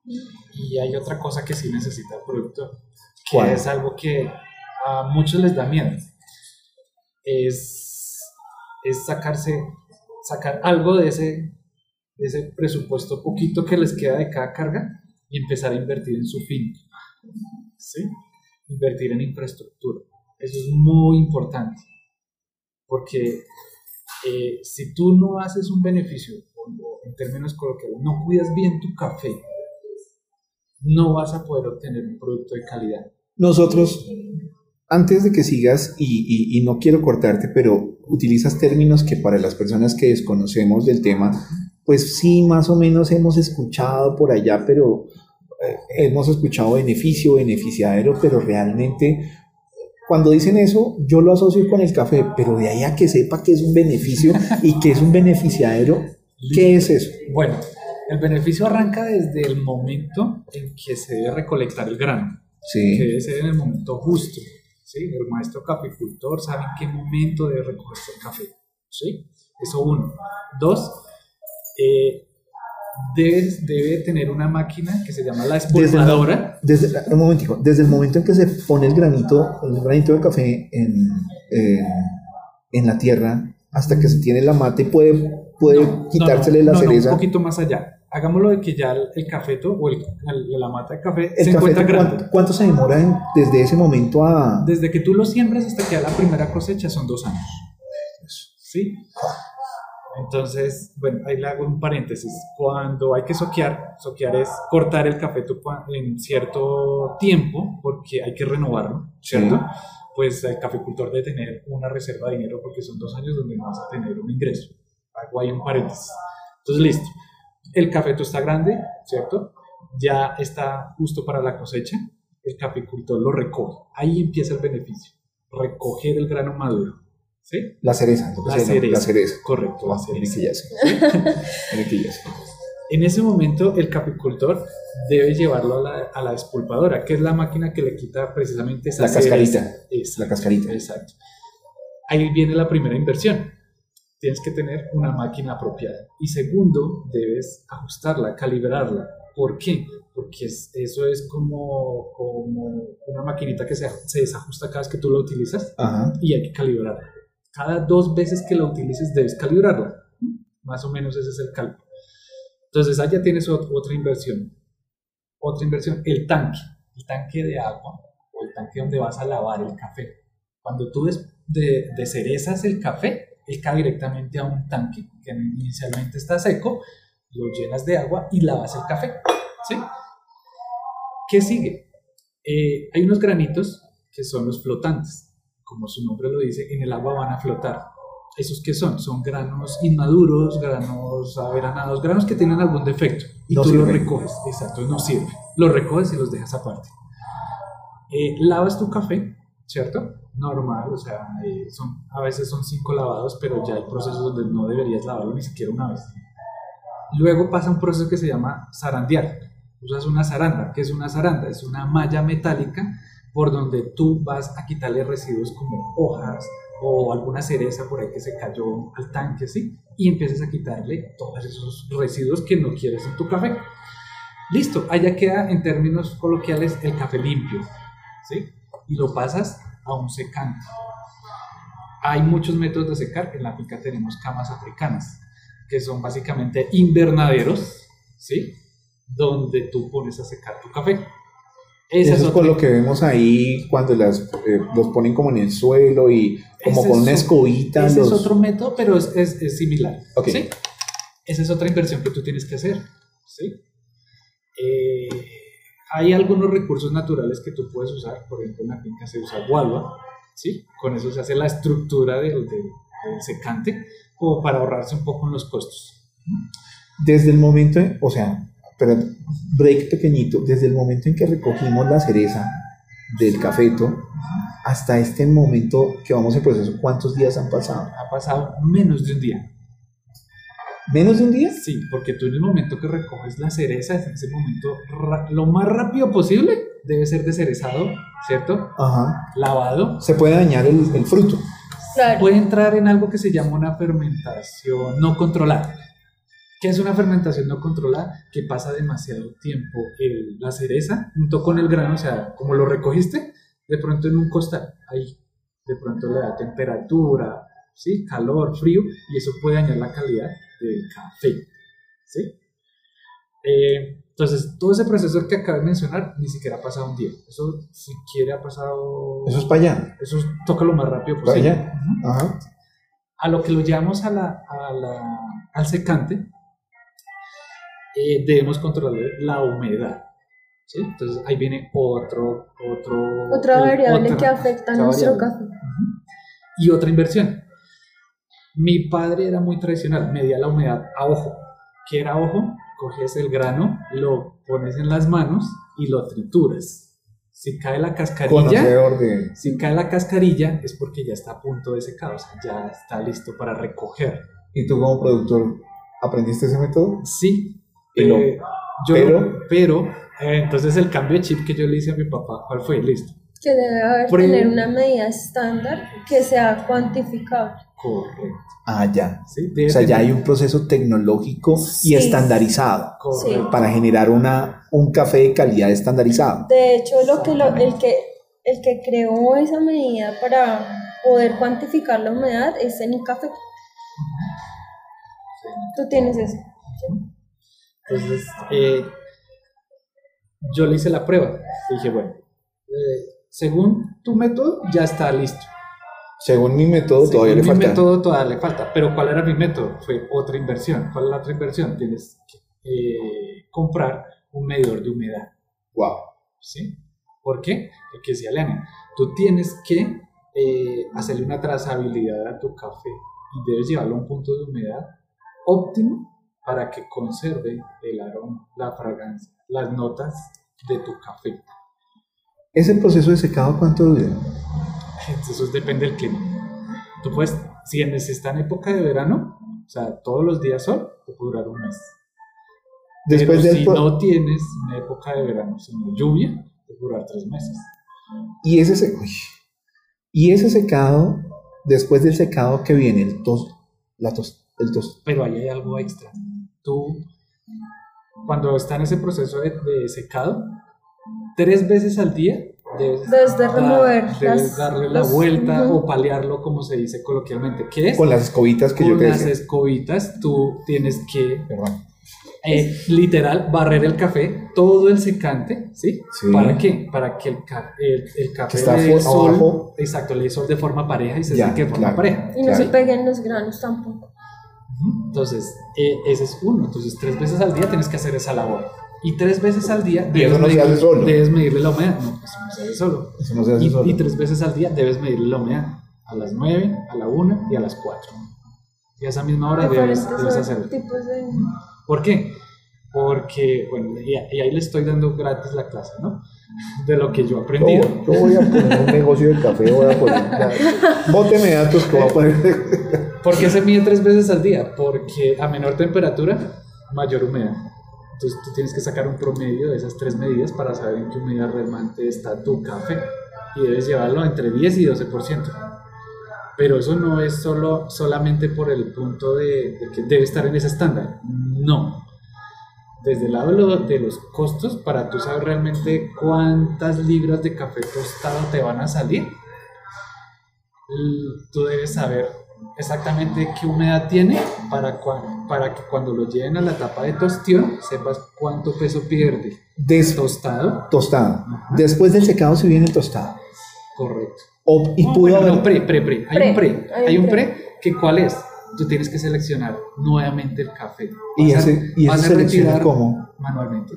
Y hay otra cosa que sí necesita el producto, que es algo que a muchos les da miedo. Es, es sacarse, sacar algo de ese, de ese presupuesto poquito que les queda de cada carga y empezar a invertir en su fin. ¿Sí? Invertir en infraestructura. Eso es muy importante, porque eh, si tú no haces un beneficio, en términos coloquiales, no cuidas bien tu café, no vas a poder obtener un producto de calidad. Nosotros, antes de que sigas, y, y no quiero cortarte, pero utilizas términos que para las personas que desconocemos del tema, pues sí, más o menos hemos escuchado por allá, pero hemos escuchado beneficio, beneficiadero, pero realmente cuando dicen eso, yo lo asocio con el café, pero de ahí a que sepa que es un beneficio y que es un beneficiadero, ¿qué es eso? Bueno, el beneficio arranca desde el momento en que se debe recolectar el grano, sí. que debe ser en el momento justo. ¿sí? El maestro caficultor sabe en qué momento debe recogerse el café. ¿sí? Eso uno. Dos, eh, debe, tener una máquina que se llama la espolvoradora. Desde, un momentico, desde el momento en que se pone el granito, el granito de café en, en la tierra, hasta que se tiene la mate, puede, puede quitársele la cereza. un poquito más allá. Hagámoslo de que ya el, cafeto o el, la mata de café se encuentra grande. ¿cuánto, se demora desde ese momento a...? Desde que tú lo siembras hasta que a la primera cosecha son dos años. ¿Sí? Entonces, bueno, ahí le hago un paréntesis. Cuando hay que soquear, soquear es cortar el café en cierto tiempo, porque hay que renovarlo, ¿cierto? Pues el cafecultor debe tener una reserva de dinero porque son dos años donde vas a tener un ingreso. Hago ahí un paréntesis. Entonces, listo. El cafeto está grande, ¿cierto? Ya está justo para la cosecha. El cafecultor lo recoge. Ahí empieza el beneficio. Recoger el grano maduro ¿Sí? La cereza, la, cereza. la cereza. Correcto, la cereza. en ese momento el capicultor debe llevarlo a la, a la, despulpadora, que es la máquina que le quita precisamente esa La cascarita. la cascarita. Exacto. Ahí viene la primera inversión. Tienes que tener una máquina apropiada. Y segundo, debes ajustarla, calibrarla. ¿Por qué? Porque eso es como, como una maquinita que se, se, desajusta cada vez que tú la utilizas y hay que calibrarla cada dos veces que la utilices debes calibrarla. Más o menos ese es el cálculo. Entonces, allá tienes otra inversión. Otra inversión, el tanque. El tanque de agua o el tanque donde vas a lavar el café. Cuando tú de, de cerezas el café, él cae directamente a un tanque que inicialmente está seco, lo llenas de agua y lavas el café. ¿sí? ¿Qué sigue? Eh, hay unos granitos que son los flotantes como su nombre lo dice, en el agua van a flotar. ¿Esos qué son? Son granos inmaduros, granos averanados, granos que tienen algún defecto. Y tú los recoges, exacto, no sirve. Los recoges y los dejas aparte. Eh, lavas tu café, ¿cierto? Normal, o sea, eh, son, a veces son cinco lavados, pero ya hay procesos donde no deberías lavarlo ni siquiera una vez. Luego pasa un proceso que se llama zarandear. Usas una zaranda. ¿Qué es una zaranda? Es una malla metálica por donde tú vas a quitarle residuos como hojas o alguna cereza por ahí que se cayó al tanque, ¿sí? Y empiezas a quitarle todos esos residuos que no quieres en tu café. Listo, allá queda en términos coloquiales el café limpio. ¿sí? Y lo pasas a un secante. Hay muchos métodos de secar. En la finca tenemos camas africanas, que son básicamente invernaderos, ¿sí? Donde tú pones a secar tu café. Eso es, por lo que vemos ahí cuando las, eh, los ponen como en el suelo y como con una escobita. Ese es otro método, pero es, es, similar. ¿sí? Esa es otra inversión que tú tienes que hacer. ¿sí? Eh, hay algunos recursos naturales que tú puedes usar. Por ejemplo, en la finca se usa gualba. ¿sí? Con eso se hace la estructura del, del secante, como para ahorrarse un poco en los costos. Desde el momento, o sea, pero break pequeñito, desde el momento en que recogimos la cereza del cafeto hasta este momento que vamos en proceso, ¿cuántos días han pasado? Ha pasado menos de un día. ¿Menos de un día? Sí, porque tú en el momento que recoges la cereza, en ese momento, lo más rápido posible, debe ser descerezado, ¿cierto? Ajá. Lavado. Se puede dañar el, el fruto. Claro. Puede entrar en algo que se llama una fermentación no controlada. ¿Qué es una fermentación no controlada? Que pasa demasiado tiempo la cereza junto con el grano, o sea, como lo recogiste, de pronto en un costal, ahí, de pronto le da temperatura, ¿sí? calor, frío, y eso puede dañar la calidad del café. ¿sí? Eh, entonces, todo ese proceso que acabo de mencionar ni siquiera ha pasado un día. Eso siquiera ha pasado. Eso es para allá. Eso toca lo más rápido posible. Para allá. Ajá. A lo que lo llevamos a la, a la, al secante, eh, debemos controlar la humedad. ¿sí? Entonces ahí viene otro, otro, otra variable que afecta a nuestro café. Y otra inversión. Mi padre era muy tradicional, medía la humedad a ojo. ¿Qué era ojo? Coges el grano, lo pones en las manos y lo trituras. Si cae la cascarilla, si cae la cascarilla es porque ya está a punto de secar, o sea, ya está listo para recoger. ¿Y tú como productor aprendiste ese método? Sí, eh, pero, pero, eh, entonces el cambio de chip que yo le hice a mi papá, ¿cuál fue? Listo. Que debe haber tener una medida estándar que sea cuantificable. Correcto. Ah, ya. o sea, ya hay un proceso tecnológico y estandarizado para generar una, un café de calidad estandarizado. De hecho, lo que el, que, el que creó esa medida para poder cuantificar la humedad es en el café. Tú tienes eso. Entonces, eh, yo le hice la prueba. Dije, bueno, eh, según tu método, ya está listo. Según mi método, todavía le falta. mi método todavía le falta. Pero ¿cuál era mi método? Fue otra inversión. ¿Cuál es la otra inversión? Tienes que eh, comprar un medidor de humedad. Wow. ¿Sí? ¿Por qué? Porque decía Elena, tú tienes que hacerle una trazabilidad a tu café y debes llevarlo a un punto de humedad óptimo para que conserve el aroma, la fragancia, las notas de tu café. ¿Ese proceso de secado cuánto dura? Eso depende del clima. Tú puedes, si está en época de verano, o sea, todos los días sol, te puede durar un mes. Después Pero si no tienes una época de verano, sino lluvia, te puede durar tres meses. Y ese, y ese secado, después del secado que viene, el tos, la tos, el tos. Pero ahí hay algo extra tú, cuando está en ese proceso de, secado, tres veces al día debes, de remover darle la vuelta o paliarlo, como se dice coloquialmente. ¿Qué es? Con las escobitas que yo te Con las escobitas tú tienes que... Eh, literal, barrer el café, todo el secante, ¿sí? ¿Para qué? Para que el, el, café le dé sol, exacto, le dé sol de forma pareja y se seque de forma pareja. Y no se peguen los granos tampoco. Entonces, eh, ese es uno. Entonces, tres veces al día tienes que hacer esa labor. Y tres veces al día debes, medirle la humedad. No, eso no se hace solo. Eso no se hace y, solo. y tres veces al día debes medirle la humedad. A las 9, a la 1 y a las 4. Y a esa misma hora debes, debes hacerlo. ¿Por qué? Porque, bueno, y, ahí le estoy dando gratis la clase, ¿no? De lo que yo he aprendido. Yo, voy a poner un negocio de café, voy a poner. Bóteme datos que voy a poner. ¿Por qué se mide tres veces al día? Porque a menor temperatura, mayor humedad. Entonces tú tienes que sacar un promedio de esas tres medidas para saber en qué humedad realmente está tu café. Y debes llevarlo entre 10 y 12%. Pero eso no es solo, solamente por el punto de, que debe estar en ese estándar. No. desde el lado de los costos, para tú saber realmente cuántas libras de café tostado te van a salir, tú debes saber exactamente qué humedad tiene para, para que cuando lo lleven a la etapa de tostión sepas cuánto peso pierde. Des tostado. Tostado. Después del secado se viene el tostado. Correcto. y pudo haber... pre, pre, pre. Hay un pre. Hay un pre que cuál es tú tienes que seleccionar nuevamente el café. ¿Y ese, y ese selecciona cómo? Manualmente.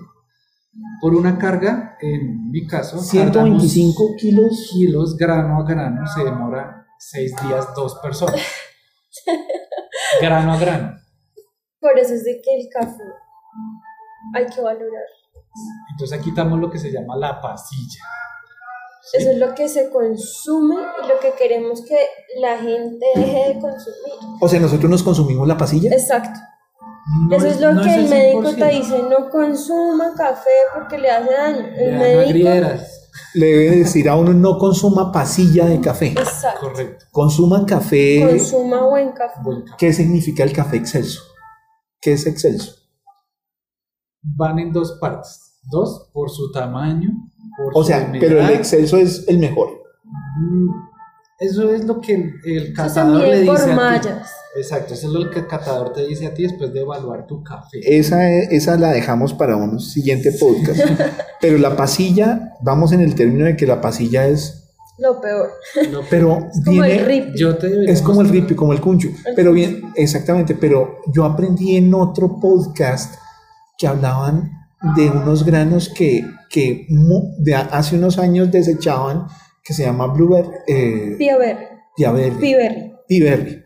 Por una carga, en mi caso, 125 kilos. Kilos grano a grano se demora 6 días dos personas. grano a grano. Por eso es de que el café hay que valorar. Entonces aquí quitamos lo que se llama la pasilla. Eso es lo que se consume y lo que queremos que la gente deje de consumir. O sea, nosotros nos consumimos la pasilla. Exacto. Eso es, lo que el médico te dice, no consuma café porque le hace daño. El médico le debe decir a uno no consuma pasilla de café. Exacto. Correcto. Consuma café. Consuma buen café. ¿Qué significa el café excelso? ¿Qué es excelso? Van en dos partes. Dos, por su tamaño o sea, pero el excelso es el mejor. Mm, eso es lo que el, catador le dice por a ti. Exacto, eso es lo que el catador te dice a ti después de evaluar tu café. Esa, esa la dejamos para un siguiente podcast. pero la pasilla, vamos en el término de que la pasilla es lo peor. pero es como el rip. es como el rip, como el cuncho. Pero bien, exactamente, pero yo aprendí en otro podcast que hablaban de unos granos que, que de hace unos años desechaban, que se llama Blueberry. Eh, Piaberry. Piaberry. Piberry. Piberry,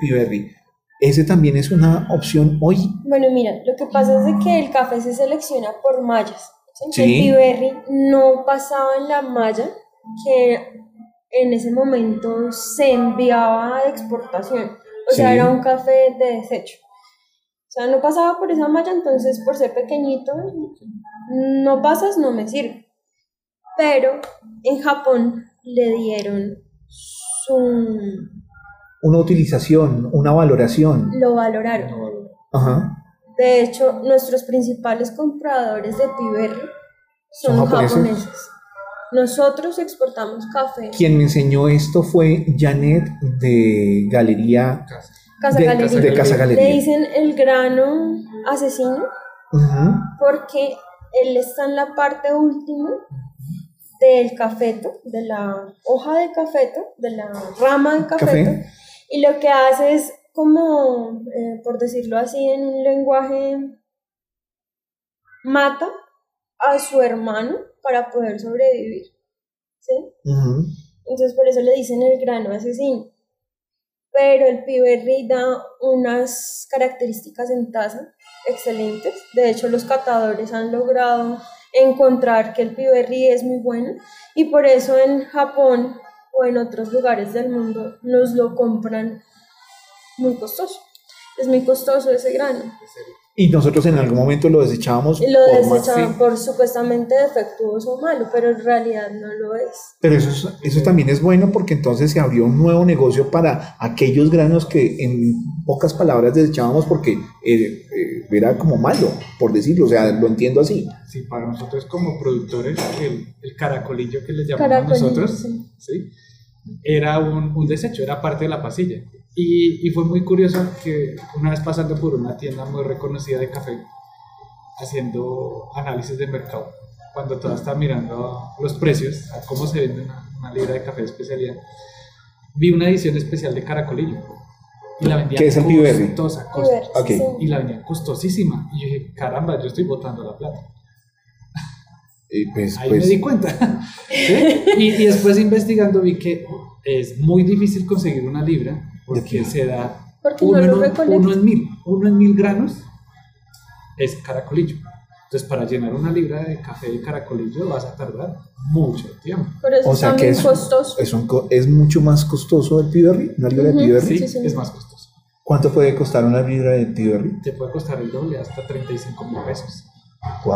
Piberry, Ese también es una opción hoy. Bueno, mira, lo que pasa es de que el café se selecciona por mallas. El Piberry no pasaba en la malla que en ese momento se enviaba a exportación. O sea, era un café de desecho. O sea, no pasaba por esa malla, entonces por ser pequeñito, no pasas, no me sirve. Pero en Japón le dieron su... Una utilización, una valoración. Lo valoraron. Ajá. De hecho, nuestros principales compradores de Piberry son, japoneses? Nosotros exportamos café. Quien me enseñó esto fue Janet de Galería Casa de, Casa Galería. Le dicen el grano asesino porque él está en la parte última del cafeto, de la hoja de cafeto, de la rama de cafeto, y lo que hace es como, eh, por decirlo así, en un lenguaje, mata a su hermano para poder sobrevivir. ¿sí? Entonces por eso le dicen el grano asesino pero el Piberry da unas características en taza excelentes. De hecho, los catadores han logrado encontrar que el Piberry es muy bueno y por eso en Japón o en otros lugares del mundo nos lo compran muy costoso. Es muy costoso ese grano. Y nosotros en algún momento lo desechábamos. Lo desechaban por supuestamente defectuoso o malo, pero en realidad no lo es. Pero eso, eso también es bueno porque entonces se abrió un nuevo negocio para aquellos granos que en pocas palabras desechábamos porque eh, eh, era como malo, por decirlo, o sea, lo entiendo así. Sí, para nosotros como productores, el, el caracolillo que les llamamos nosotros, sí. era un, un desecho, era parte de la pasilla. Y, y, fue muy curioso que una vez pasando por una tienda muy reconocida de café, haciendo análisis de mercado, cuando todo estaba mirando los precios, a cómo se vende una, libra de café de especialidad, vi una edición especial de Caracolillo. Y la vendían ¿Qué es el costosa, okay. Y la vendían costosísima. Y yo dije, caramba, yo estoy botando la plata. Y pues, Ahí pues... me di cuenta. y, y después investigando vi que es muy difícil conseguir una libra porque se da uno, en, mil, uno en mil granos es caracolillo. Entonces, para llenar una libra de café de caracolillo vas a tardar mucho tiempo. o sea que es, costoso. Es, es, mucho más costoso el Piberry, una libra de Piberry. Sí, es más costoso. ¿Cuánto puede costar una libra de Piberry? Te puede costar el doble, hasta 35 mil pesos.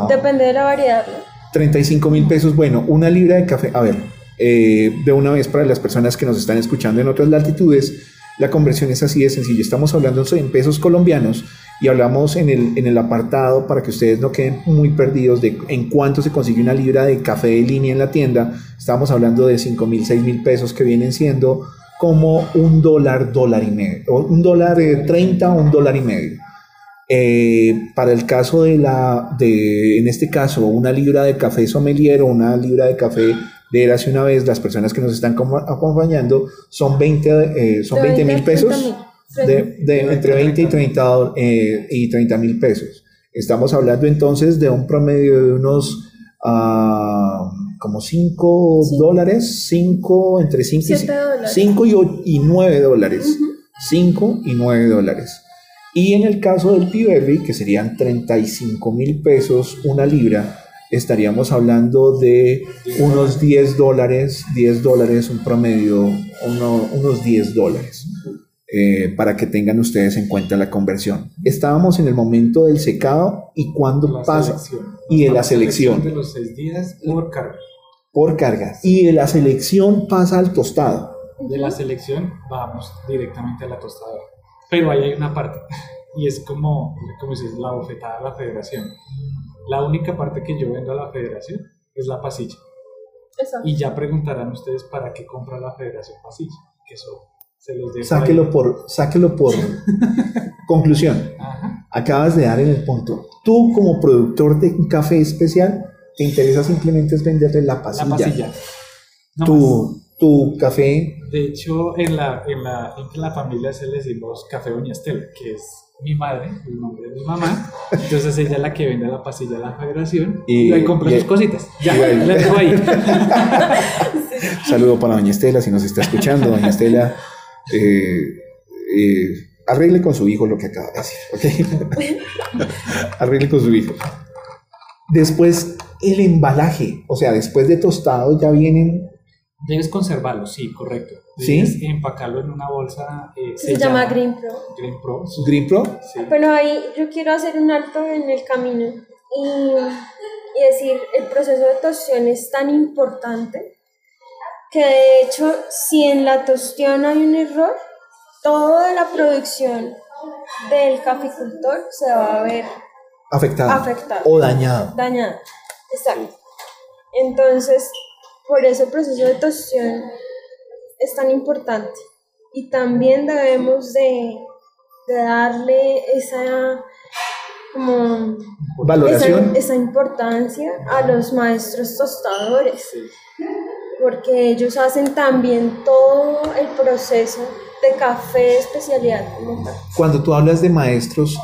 Depende de la variedad. 35 mil pesos, bueno, una libra de café. A ver, eh, de una vez para las personas que nos están escuchando en otras latitudes, la conversión es así de sencillo. Estamos hablando en pesos colombianos. y hablamos en el, en el apartado para que ustedes no queden muy perdidos de en cuánto se consigue una libra de café de línea en la tienda. Estamos hablando de 5 mil, 6 mil pesos que vienen siendo como un dólar, dólar y medio, o un dólar 30 o un dólar y medio. Eh, para el caso de la, de, en este caso, una libra de café sommelier o una libra de café de hace una vez, las personas que nos están acompañando son 20 eh, son 20 mil pesos, de, de, entre 20 y 30 eh, y 30 mil pesos. Estamos hablando entonces de un promedio de unos uh, como 5 dólares, 5, entre 5 y, 5 y, y 9 dólares. 5 y 9 dólares. Y en el caso del Piberry, que serían 35 mil pesos una libra, estaríamos hablando de unos 10 dólares, 10 dólares, un promedio, unos 10 dólares. Eh, para que tengan ustedes en cuenta la conversión. Estábamos en el momento del secado y cuando pasa y de la selección. De los 6 días por carga. Por carga. Y de la selección pasa al tostado. De la selección vamos directamente a la tostadora. Pero ahí hay una parte, y es como, como si es la bofetada de la federación. La única parte que yo vendo a la federación es la pasilla. Y ya preguntarán ustedes para qué compra la federación pasilla, que eso se los dejo sáquelo por Sáquelo por conclusión. Acabas de dar en el punto. Tú como productor de un café especial, te interesa simplemente es venderle la pasilla. La pasilla. tú, tu café. De hecho, en la, en la, en la familia se le decimos café Doña Estela, que es mi madre, el nombre de mi mamá. Entonces ella es la que vende la pasilla a la federación y, ahí compra sus cositas. Ya, la dejo ahí. Saludo para Doña Estela, si nos está escuchando, Doña Estela. Eh, eh, arregle con su hijo lo que acaba de decir, ¿ok? arregle con su hijo. Después, el embalaje, o sea, después de tostado ya vienen Debes conservarlo, sí, correcto. Debes empacarlo en una bolsa. Eh, se, llama Green Pro. Green Pro. Green Pro. Sí. Pero ahí yo quiero hacer un alto en el camino y, y decir, el proceso de tostión es tan importante que de hecho, si en la tostión hay un error, toda la producción del caficultor se va a ver afectada, afectada o dañada. Dañada, exacto. Entonces, por eso el proceso de tostión es tan importante. Y también debemos de, darle esa como valoración esa, importancia a los maestros tostadores porque ellos hacen también todo el proceso de café de especialidad cuando tú hablas de maestros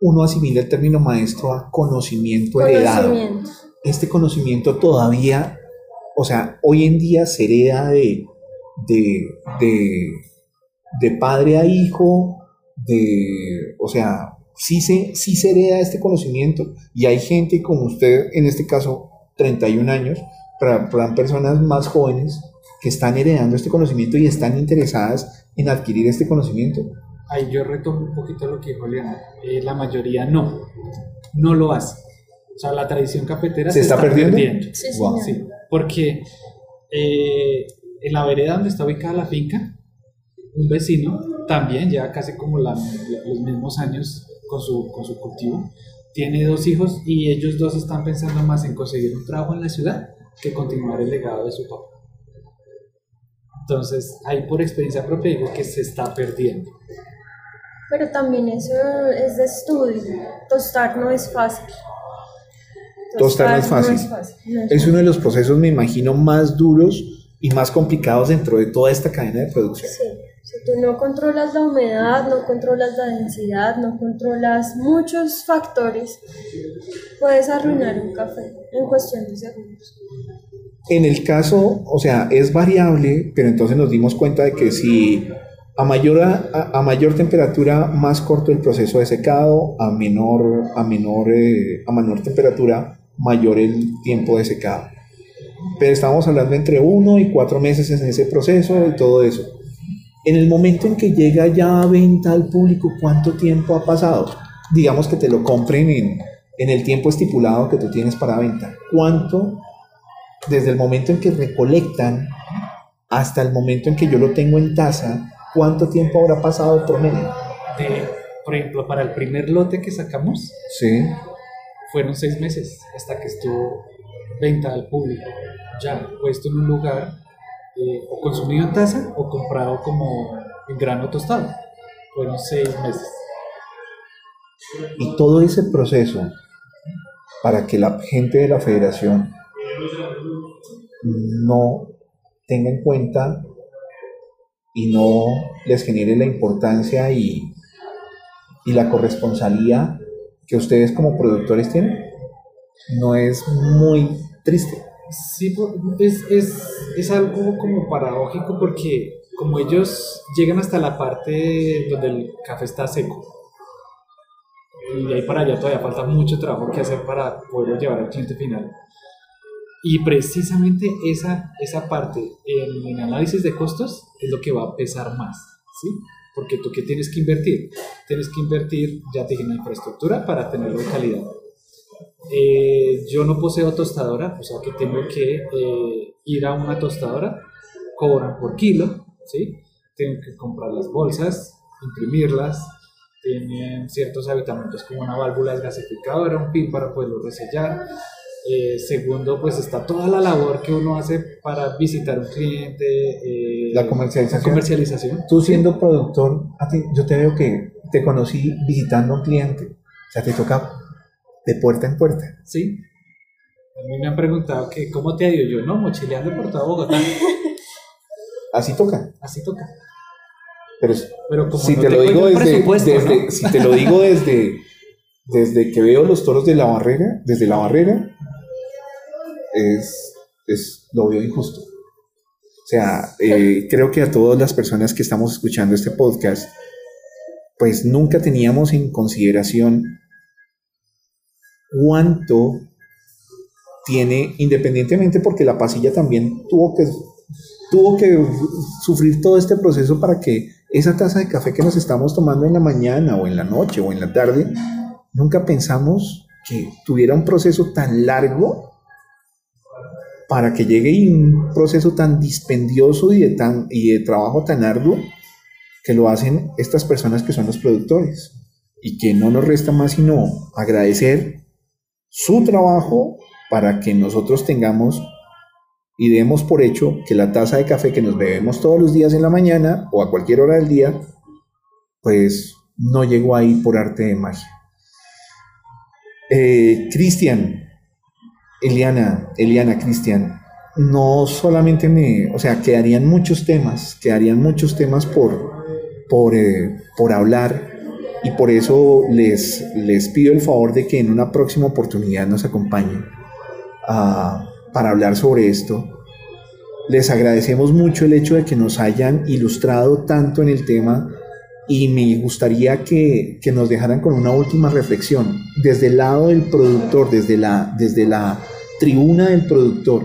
uno asimila el término maestro a conocimiento, conocimiento. heredado este conocimiento todavía o sea, hoy en día se hereda de, de, padre a hijo, de, o sea, sí se, sí se hereda este conocimiento y hay gente como usted, en este caso, 31 años, para, personas más jóvenes que están heredando este conocimiento y están interesadas en adquirir este conocimiento. Ahí yo retomo un poquito lo que dijo Leona. Eh, la mayoría no, no lo hace. O sea, la tradición cafetera se, está, perdiendo. Sí, sí, porque eh, en la vereda donde está ubicada la finca, un vecino también ya casi como los mismos años con su, con su cultivo, tiene dos hijos y ellos dos están pensando más en conseguir un trabajo en la ciudad que continuar el legado de su papá. Entonces, ahí por experiencia propia digo que se está perdiendo. Pero también eso es de estudio. Tostar no es fácil. Tostar no es fácil. es, uno de los procesos, me imagino, más duros y más complicados dentro de toda esta cadena de producción. Sí. Si tú no controlas la humedad, no controlas la densidad, no controlas muchos factores, puedes arruinar un café en cuestión de segundos. En el caso, o sea, es variable, pero entonces nos dimos cuenta de que si a mayor, a, mayor temperatura, más corto el proceso de secado, a menor, a menor, eh, a menor temperatura, mayor el tiempo de secado. Pero estamos hablando entre uno y cuatro meses en ese proceso y todo eso. En el momento en que llega ya a venta al público, ¿cuánto tiempo ha pasado? Digamos que te lo compren en, en el tiempo estipulado que tú tienes para venta. ¿Cuánto, desde el momento en que recolectan hasta el momento en que yo lo tengo en taza, cuánto tiempo habrá pasado por medio? De por ejemplo, para el primer lote que sacamos, sí. fueron seis meses hasta que estuvo venta al público, ya puesto en un lugar eh, o consumido en taza o comprado como en grano tostado. Fueron seis meses. Y todo ese proceso para que la gente de la federación no tenga en cuenta y no les genere la importancia y, y la corresponsalía que ustedes como productores tienen, no es muy triste. Sí, es, es, es algo como paradójico porque como ellos llegan hasta la parte donde el café está seco, y ahí para allá todavía falta mucho trabajo que hacer para poderlo llevar al cliente final. Y precisamente esa, esa parte en el análisis de costos es lo que va a pesar más, ¿sí? Porque tú qué tienes que invertir? Tienes que invertir, ya te en infraestructura para tenerlo de calidad. Eh, yo no poseo tostadora, o sea que tengo que eh, ir a una tostadora, cobran por kilo, ¿sí? Tengo que comprar las bolsas, imprimirlas, tienen ciertos habitamientos como una válvula gasificadora, un pin para poderlo resellar. Eh, segundo, pues está toda la labor que uno hace para visitar un cliente. Eh, la comercialización. La comercialización. Tú siendo productor, a ti, yo te veo que te conocí visitando a un cliente. O sea, te toca de puerta en puerta. Sí. A mí me han preguntado que cómo te ha ido yo, no, mochileando por toda Bogotá. Así toca. Así toca. Pero, si, te lo digo desde, si te lo digo desde, desde que veo los toros de la barrera, desde la barrera, es, es lo veo injusto. O sea, eh, creo que a todas las personas que estamos escuchando este podcast, pues nunca teníamos en consideración cuánto tiene, independientemente porque la pasilla también tuvo que, tuvo que sufrir todo este proceso para que esa taza de café que nos estamos tomando en la mañana o en la noche o en la tarde, nunca pensamos que tuviera un proceso tan largo para que llegue un proceso tan dispendioso y de, tan, y de trabajo tan arduo que lo hacen estas personas que son los productores. Y que no nos resta más sino agradecer su trabajo para que nosotros tengamos y demos por hecho que la taza de café que nos bebemos todos los días en la mañana o a cualquier hora del día, pues no llegó ahí por arte de magia. Eh, Cristian, Eliana, Eliana, Cristian, no solamente me, o sea, quedarían muchos temas, quedarían muchos temas por, por, eh, por hablar y por eso les, les pido el favor de que en una próxima oportunidad nos acompañen. a para hablar sobre esto. Les agradecemos mucho el hecho de que nos hayan ilustrado tanto en el tema y me gustaría que, nos dejaran con una última reflexión. Desde el lado del productor, desde la, desde la tribuna del productor,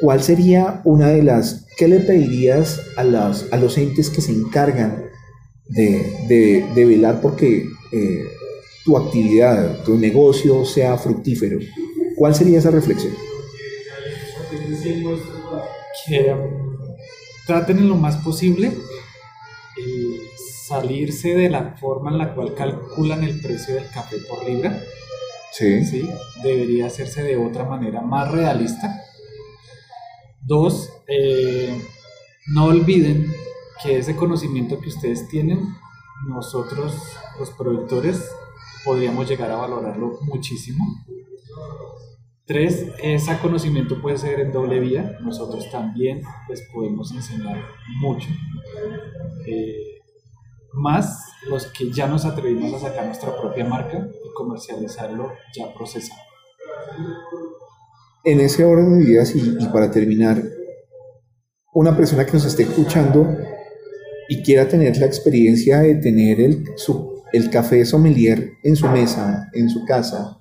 ¿cuál sería una de las, qué le pedirías a, las, a los entes que se encargan de, velar porque eh, tu actividad, tu negocio sea fructífero? ¿Cuál sería esa reflexión? que um, traten en lo más posible eh, salirse de la forma en la cual calculan el precio del café por libra. Sí. ¿sí? Debería hacerse de otra manera más realista. Dos, eh, no olviden que ese conocimiento que ustedes tienen, nosotros los productores podríamos llegar a valorarlo muchísimo. Tres, ese conocimiento puede ser en doble vía. Nosotros también les podemos enseñar mucho. Eh, más los que ya nos atrevimos a sacar nuestra propia marca y comercializarlo ya procesado. En ese orden de ideas y, y para terminar, una persona que nos esté escuchando y quiera tener la experiencia de tener el, su, el café sommelier en su mesa, en su casa,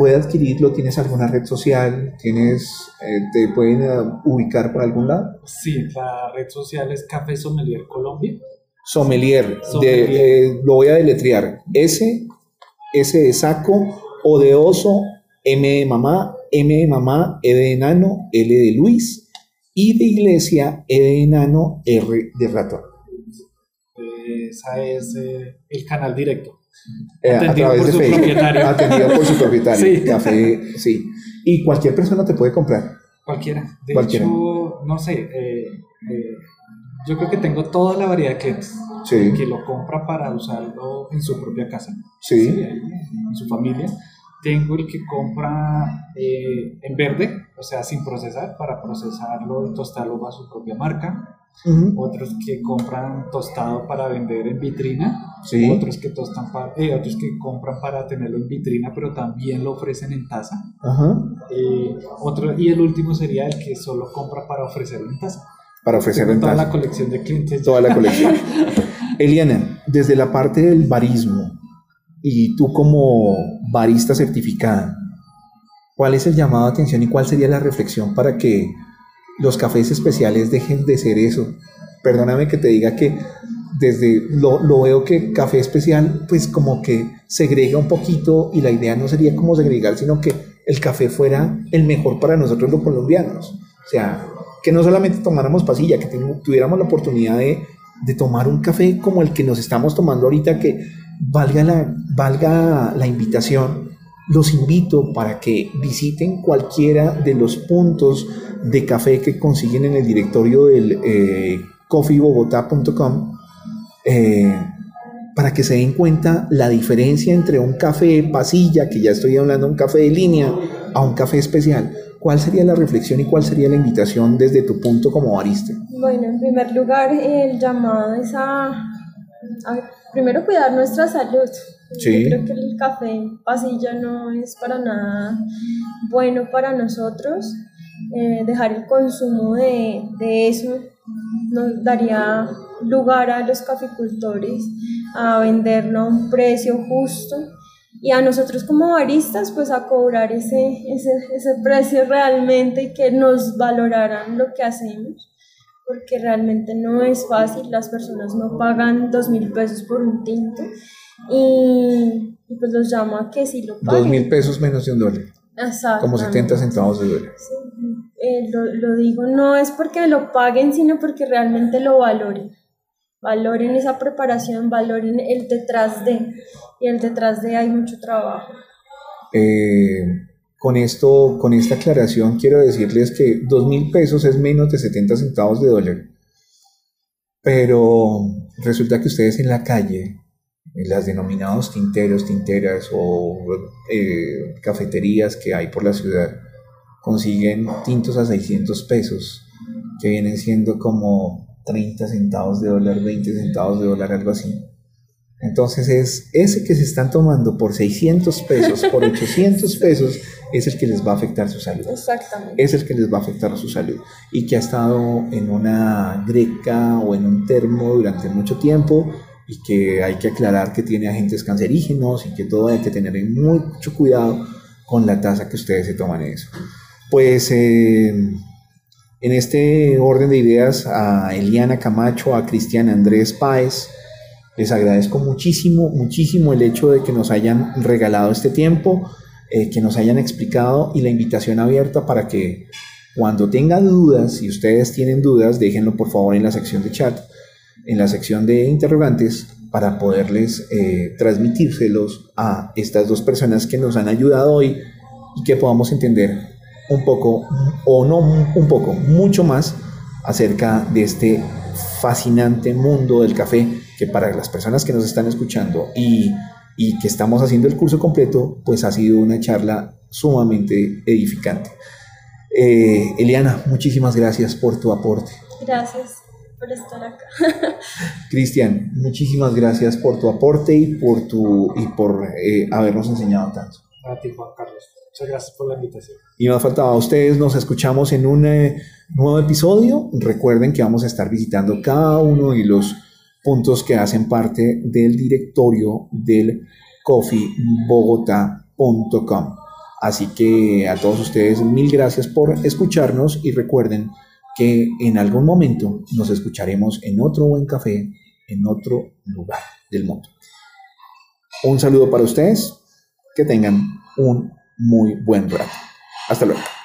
puede adquirirlo? ¿Tienes alguna red social? ¿Tienes, eh, ¿Te pueden eh, ubicar por algún lado? Sí, la red social es Café Sommelier Colombia. Sommelier, eh, lo voy a deletrear. S, S de saco, O de oso, M de mamá, M de mamá, E de enano, L de Luis, I de iglesia, E de enano, R de ratón. Esa es eh, el canal directo. Eh, a través de Facebook. Atendido por su propietario. Sí. Café, sí. Y cualquier persona te puede comprar. Cualquiera. De hecho, no sé, eh, yo creo que tengo toda la variedad de clientes que lo compra para usarlo en su propia casa, sí. en su familia. Tengo el que compra eh, en verde, o sea, sin procesar, para procesarlo y tostarlo a su propia marca. Otros que compran tostado para vender en vitrina. Otros, que tostan para, eh, otros que compran para tenerlo en vitrina, pero también lo ofrecen en taza. Eh, otro, y el último sería el que solo compra para ofrecerlo en taza. Para ofrecerlo en taza. Toda la colección de clientes. Toda la colección. Eliana, desde la parte del barismo, y tú como barista certificada, ¿cuál es el llamado de atención y cuál sería la reflexión para que los cafés especiales dejen de ser eso? Perdóname que te diga que desde lo, lo, veo que café especial pues como que segrega un poquito y la idea no sería como segregar, sino que el café fuera el mejor para nosotros los colombianos. O sea, que no solamente tomáramos pasilla, que tuviéramos la oportunidad de, de tomar un café como el que nos estamos tomando ahorita, que valga la, valga la invitación, los invito para que visiten cualquiera de los puntos de café que consiguen en el directorio del eh, coffeebogotá.com eh, para que se den cuenta la diferencia entre un café pasilla, que ya estoy hablando de un café de línea, a un café especial. ¿Cuál sería la reflexión y cuál sería la invitación desde tu punto como barista? Bueno, en primer lugar, el llamado es a primero cuidar nuestra salud. Yo creo que el café en pasilla no es para nada bueno para nosotros. Eh, dejar el consumo de, de eso nos daría lugar a los caficultores a venderlo a un precio justo y a nosotros como baristas pues a cobrar ese, ese, ese precio realmente y que nos valoraran lo que hacemos porque realmente no es fácil, las personas no pagan dos mil pesos por un tinto y, pues los llamo a que si lo paguen. Dos mil pesos menos de un dólar. Exacto. Como 70 centavos de dólar. Eh, lo, lo, digo, no es porque lo paguen, sino porque realmente lo valoren. Valoren esa preparación, valoren el detrás de, y el detrás de hay mucho trabajo. Eh, con esto, con esta aclaración, quiero decirles que dos mil pesos es menos de 70 centavos de dólar. Pero resulta que ustedes en la calle, en las denominados tinteros, tinteras o eh, cafeterías que hay por la ciudad, consiguen tintos a 600 pesos, que vienen siendo como 30 centavos de dólar, 20 centavos de dólar, algo así. Entonces es ese que se están tomando por 600 pesos, por 800 pesos, es el que les va a afectar su salud. Exactamente. Es el que les va a afectar su salud. Y que ha estado en una greca o en un termo durante mucho tiempo y que hay que aclarar que tiene agentes cancerígenos y que todo hay que tener mucho cuidado con la taza que ustedes se toman eso. Pues eh, en este orden de ideas a Eliana Camacho, a Cristian Andrés Páez, les agradezco muchísimo, muchísimo el hecho de que nos hayan regalado este tiempo, eh, que nos hayan explicado y la invitación abierta para que cuando tengan dudas, si ustedes tienen dudas, déjenlo por favor en la sección de chat, en la sección de interrogantes, para poderles eh, transmitírselos a estas dos personas que nos han ayudado hoy y que podamos entender un poco, o no un poco, mucho más acerca de este fascinante mundo del café que para las personas que nos están escuchando y, y que estamos haciendo el curso completo, pues ha sido una charla sumamente edificante. Eh, Eliana, muchísimas gracias por tu aporte. Gracias por estar acá. Cristian, muchísimas gracias por tu aporte y por, tu, y por eh, habernos enseñado tanto. A ti, Juan Carlos. Muchas gracias por la invitación. Y nos faltaba a ustedes, nos escuchamos en un eh, nuevo episodio. Recuerden que vamos a estar visitando cada uno de los puntos que hacen parte del directorio del coffeebogota.com. Así que a todos ustedes mil gracias por escucharnos y recuerden que en algún momento nos escucharemos en otro buen café, en otro lugar del mundo. Un saludo para ustedes, que tengan un muy buen rato. Hasta luego.